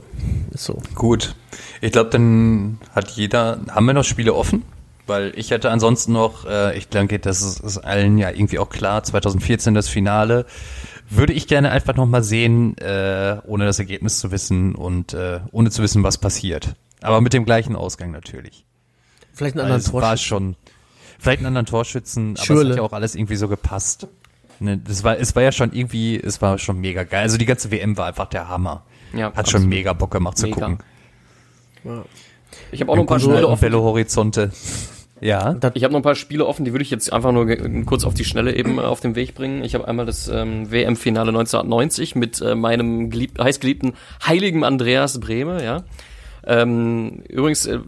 ist so. Gut. Ich glaube, dann hat jeder. Haben wir noch Spiele offen? Weil ich hätte ansonsten noch, äh, ich denke, das ist, ist allen ja irgendwie auch klar, 2014 das Finale. Würde ich gerne einfach nochmal sehen, äh, ohne das Ergebnis zu wissen und äh, ohne zu wissen, was passiert. Aber mit dem gleichen Ausgang natürlich. Vielleicht einen anderen Torschützen. War schon, vielleicht einen anderen Torschützen, aber Schürle. es hat ja auch alles irgendwie so gepasst. Ne, das war, es war ja schon irgendwie, es war schon mega geil. Also die ganze WM war einfach der Hammer. Ja, Hat absolut. schon mega Bock gemacht mega. zu gucken. Ja. Ich habe auch noch ein paar Spiele offen. Belo Horizonte. Ja. Ich habe noch ein paar Spiele offen, die würde ich jetzt einfach nur kurz auf die Schnelle eben äh, auf den Weg bringen. Ich habe einmal das ähm, WM-Finale 1990 mit äh, meinem gelieb heißgeliebten heiligen Andreas Brehme, ja. Ähm, übrigens, äh,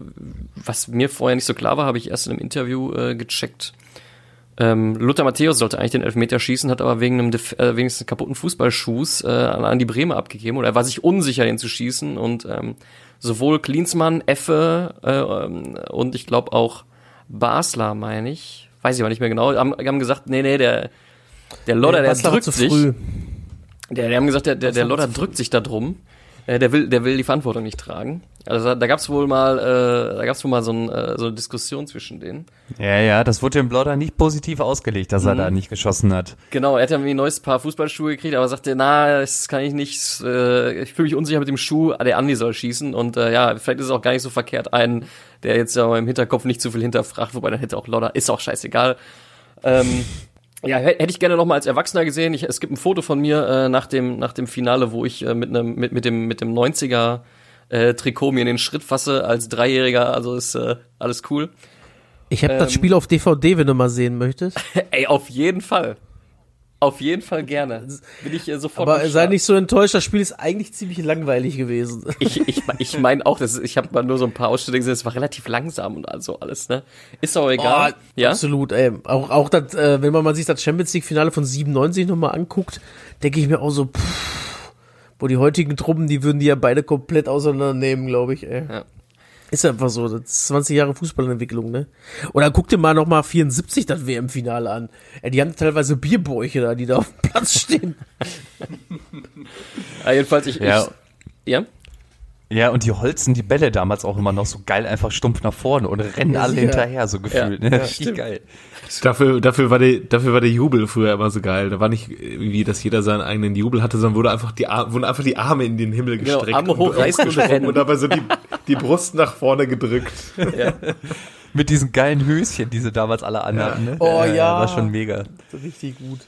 was mir vorher nicht so klar war, habe ich erst in einem Interview äh, gecheckt. Ähm, Lothar Matthäus sollte eigentlich den Elfmeter schießen, hat aber wegen einem äh, wenigstens kaputten Fußballschuhs äh, an die Bremer abgegeben. Oder er war sich unsicher, den zu schießen. Und ähm, sowohl Klinsmann, Effe äh, ähm, und ich glaube auch Basler, meine ich, weiß ich aber nicht mehr genau, haben, haben gesagt, nee, nee, der der Lodder, der, der drückt sich. Der, der haben gesagt, der, der, der Lodder drückt sich da drum. Äh, der will, der will die Verantwortung nicht tragen. Also da gab's wohl mal, äh, da gab's wohl mal so, ein, äh, so eine Diskussion zwischen denen. Ja, ja, das wurde dem Blodder nicht positiv ausgelegt, dass mhm. er da nicht geschossen hat. Genau, er hat ja irgendwie ein neues Paar Fußballschuhe gekriegt, aber sagte, na, das kann ich nicht, äh, ich fühle mich unsicher mit dem Schuh, der Andi soll schießen und äh, ja, vielleicht ist es auch gar nicht so verkehrt, einen, der jetzt ja im Hinterkopf nicht zu viel hinterfragt, wobei dann hätte auch Lodder, ist auch scheißegal. Ähm, ja, hätte ich gerne noch mal als Erwachsener gesehen. Ich, es gibt ein Foto von mir äh, nach dem nach dem Finale, wo ich äh, mit einem mit mit dem mit dem 90er äh, Trikot mir in den Schritt fasse als Dreijähriger. Also ist äh, alles cool. Ich habe ähm, das Spiel auf DVD, wenn du mal sehen möchtest. Ey, auf jeden Fall. Auf jeden Fall gerne. Bin ich äh, sofort. Aber sei nicht so enttäuscht, das Spiel ist eigentlich ziemlich langweilig gewesen. Ich, ich, ich meine auch, das ist, ich habe mal nur so ein paar Ausschnitte gesehen, es war relativ langsam und also alles, ne? Ist auch egal. Oh, ja? Absolut, ey. Auch, auch das, äh, wenn man mal sich das Champions League Finale von 97 nochmal anguckt, denke ich mir auch so, pff, Wo die heutigen Truppen, die würden die ja beide komplett auseinandernehmen, glaube ich, ey. Ja. Ist einfach so, das ist 20 Jahre Fußballentwicklung, ne? Oder guck dir mal nochmal 74 das WM-Finale an. Ey, die haben teilweise Bierbäuche da, die da auf dem Platz stehen. Ah, jedenfalls, ich, Ja. ich ja. Ja, und die holzen die Bälle damals auch immer noch so geil einfach stumpf nach vorne und rennen Ja, alle sicher. hinterher, so gefühlt. ne? Richtig geil. Dafür, dafür, war der, dafür war der Jubel früher immer so geil. Da war nicht irgendwie, dass jeder seinen eigenen Jubel hatte, sondern wurde einfach die, Ar wurden einfach die Arme in den Himmel Genau, gestreckt. Arme und hochreißen und rennen. und dabei so die, die Brust nach vorne gedrückt. Mit diesen geilen Höschen, die sie damals alle anhatten. Ne? Oh, ja. War schon mega. Richtig gut.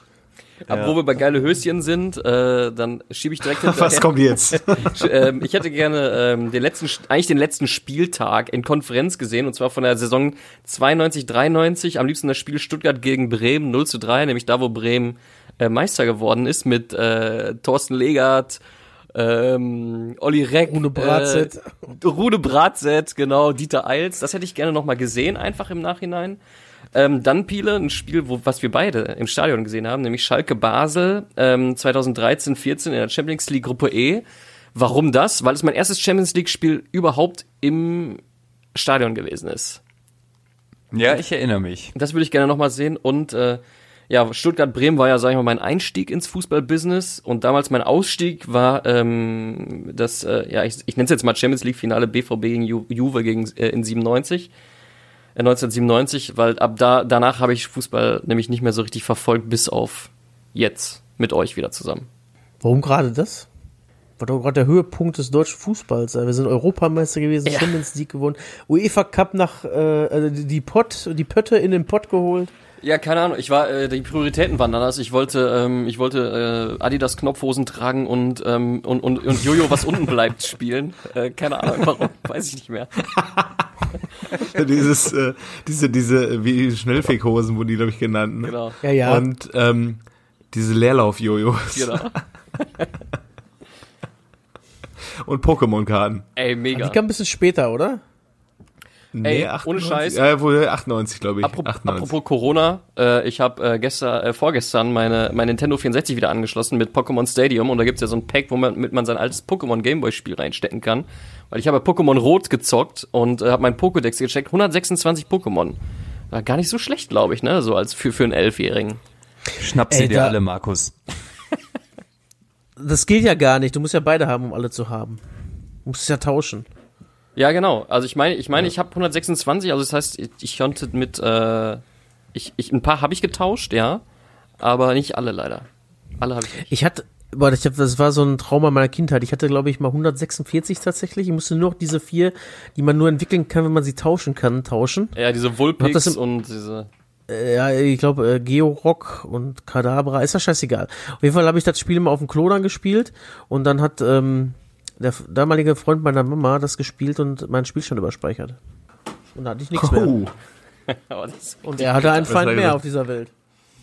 Aber wo wir bei geile Höschen sind, äh, dann schiebe ich direkt hinterher. Was kommt jetzt? ähm, ich hätte gerne ähm, den letzten, eigentlich den letzten Spieltag in Konferenz gesehen, und zwar von der Saison 92, 93. Am liebsten das Spiel Stuttgart gegen Bremen 0 zu 3, nämlich da, wo Bremen äh, Meister geworden ist mit äh, Thorsten Legert, ähm, Olli Reck, Rune Bratzett. äh, Rune Bratzett, genau, Dieter Eils. Das hätte ich gerne noch mal gesehen, einfach im Nachhinein. Ähm, dann Piele, ein Spiel, wo, was wir beide im Stadion gesehen haben, nämlich Schalke Basel ähm, 2013, 14 in der Champions League Gruppe E. Warum das? Weil es mein erstes Champions League Spiel überhaupt im Stadion gewesen ist. Ja, ich erinnere mich. Das würde ich gerne nochmal sehen. Und äh, ja, Stuttgart-Bremen war ja, sag ich mal, mein Einstieg ins Fußballbusiness. Und damals mein Ausstieg war ähm, das, äh, ja, ich, ich nenne es jetzt mal Champions League-Finale BVB gegen Ju Juve gegen, äh, in 97. Äh, 1997, weil ab da danach habe ich Fußball nämlich nicht mehr so richtig verfolgt, bis auf jetzt mit euch wieder zusammen. Warum gerade das? War doch gerade der Höhepunkt des deutschen Fußballs. Wir sind Europameister gewesen, Ja. Champions League gewonnen, UEFA Cup nach äh, also die Pott, die Pötte in den Pott geholt. Ja, keine Ahnung. Ich war, äh, die Prioritäten waren anders. Ich wollte, ähm, ich wollte äh, Adidas Knopfhosen tragen und ähm, und und, und Jojo was unten bleibt spielen. Äh, keine Ahnung, warum, weiß ich nicht mehr. Dieses, äh, diese, diese, wie Schnellfeghosen wurden die, glaube ich, genannt. Ne? Genau, Ja, ja. Und ähm, diese Leerlauf-Jojos genau. und Pokémon-Karten. Ey, mega. Die kam ein bisschen später, oder? Ey, ohne Scheiß. Ja, wohl 98, glaube ich. Apropos, 98. apropos Corona, äh, ich habe äh, gestern, äh, vorgestern meine mein Nintendo 64 wieder angeschlossen mit Pokémon Stadium und da gibt's ja so ein Pack, wo man mit man sein altes Pokémon Gameboy Spiel reinstecken kann, weil ich habe Pokémon Rot gezockt und äh, habe meinen Pokédex gecheckt, 126 Pokémon. War gar nicht so schlecht, glaube ich, ne, so als für für einen Elfjährigen. Schnapp sie Ey, dir alle, Markus. Das geht ja gar nicht. Du musst ja beide haben, um alle zu haben. Du musst es ja tauschen. Ja, genau. Also ich meine, ich meine, ich habe 126, also das heißt, ich, ich konnte mit äh, ich, ich ein paar habe ich getauscht, ja, aber nicht alle leider. Alle habe ich nicht. Ich hatte, boah, ich hab, das war so ein Trauma meiner Kindheit. Ich hatte, glaube ich, mal 146 tatsächlich. Ich musste nur noch diese vier, die man nur entwickeln kann, wenn man sie tauschen kann, tauschen. Ja, diese Vulpix und diese Äh, ja, ich glaube, äh, Georock und Kadabra, ist ja scheißegal. Auf jeden Fall habe ich das Spiel immer auf dem Klo dann gespielt und dann hat ähm, der damalige Freund meiner Mama das gespielt und meinen Spielstand überspeichert. Und da hatte ich nichts mehr. Oh, aber das, Und er hatte einen hat Feind mehr auf dieser Welt.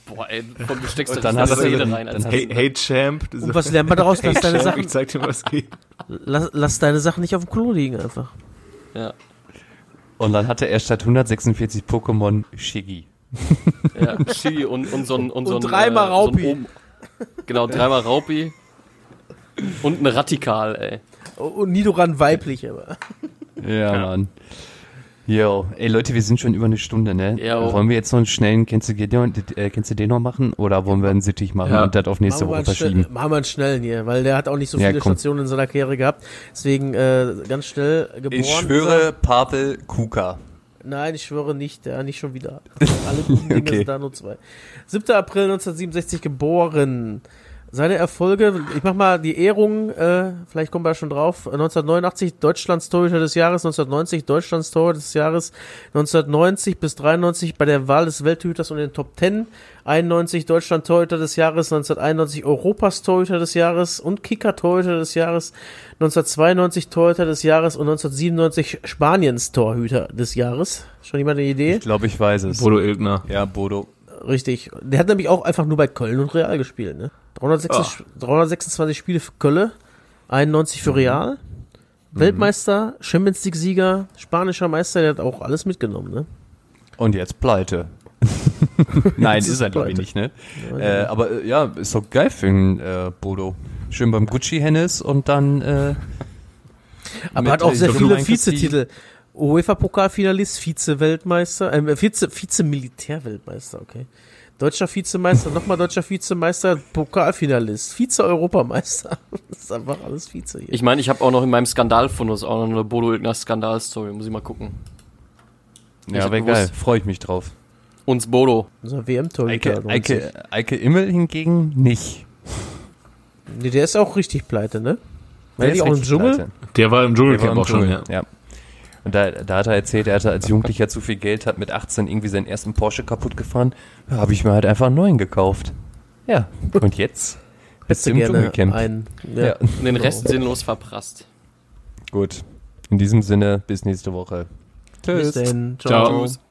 boah, ey, von Besteckst Und dann hast du- Seele dann rein. Hast hey, hey Champ. Und was lernt man daraus? Lass Hey deine Champ, Sachen, ich zeig dir, was geht. lass, lass deine Sachen nicht auf dem Klo liegen einfach. ja, Und dann hatte er statt 146 Pokémon Shiggy. ja, Shigi und, und so ein und so Und ein, dreimal äh, Raupi. So ein genau, dreimal Raupi. Und ein Radikal, ey. Und Nidoran weiblich, aber. Ja, Mann. Jo, ey Leute, wir sind schon über eine Stunde, ne? Jo. Wollen wir jetzt noch einen schnellen Kennst du, den, äh, kennst du den noch machen oder wollen wir einen Sittich machen Ja. und das auf nächste Woche verschieben? machen wir einen schnellen hier, weil der hat auch nicht so Ja, viele komm. Stationen in seiner Karriere gehabt. Deswegen äh, ganz schnell geboren. Ich schwöre, Pavel Kuka. Nein, ich schwöre nicht, der nicht schon wieder. Alle guten Dinge Okay. sind da nur zwei. 7. April 1967 geboren. Seine Erfolge, ich mach mal die Ehrung, äh, vielleicht kommen wir schon drauf. 1989 Deutschlands Torhüter des Jahres, 1990 Deutschlands Torhüter des Jahres, 1990 bis 93 bei der Wahl des Welttorhüters und den Top 10, 91 Deutschland Torhüter des Jahres, 1991 Europas Torhüter des Jahres und Kicker Torhüter des Jahres, 1992 Torhüter des Jahres und 1997 Spaniens Torhüter des Jahres. Schon jemand eine Idee? Ich glaube, ich weiß es. Bodo Ilgner. Ja, Bodo. Richtig. Der hat nämlich auch einfach nur bei Köln und Real gespielt, ne? 326, 326 Spiele für Köln, 91 für Real. Weltmeister, Champions League Sieger, spanischer Meister, der hat auch alles mitgenommen, ne? Und jetzt pleite. Nein, Jetzt ist er glaube ich nicht, ne? Äh, aber äh, ja, ist doch geil für einen äh, Bodo. schön beim Gucci-Hennes und dann äh, Aber hat auch sehr viele Vizetitel. UEFA-Pokalfinalist, Vize-Weltmeister, äh, Vize, Vize-Militär-Weltmeister, okay. Deutscher Vizemeister, nochmal deutscher Vizemeister, Pokalfinalist, Vize-Europameister. Das ist einfach alles Vize hier. Ich meine, ich habe auch noch in meinem Skandalfundus auch noch eine Bodo Ilgner Skandalstory, muss ich mal gucken. ja, wäre geil, freue ich mich drauf. Uns Bodo. Unser WM-Torhüter. Eike, Eike, Eike Immel hingegen nicht. Nee, der ist auch richtig pleite, ne? War Der die ist auch im Dschungel? pleite. Der war im Der Dschungelcamp im auch schon, ja. ja. Und da, da hat er erzählt, er hatte als Jugendlicher zu viel Geld, hat mit 18 irgendwie seinen ersten Porsche kaputt gefahren. Da habe ich mir halt einfach einen neuen gekauft. Ja, und jetzt bist du im gerne Dschungelcamp. einen. Ja. Ja. Und den Rest Genau. sinnlos verprasst. Gut. In diesem Sinne, bis nächste Woche. Bis dahin. Ciao. Tschüss.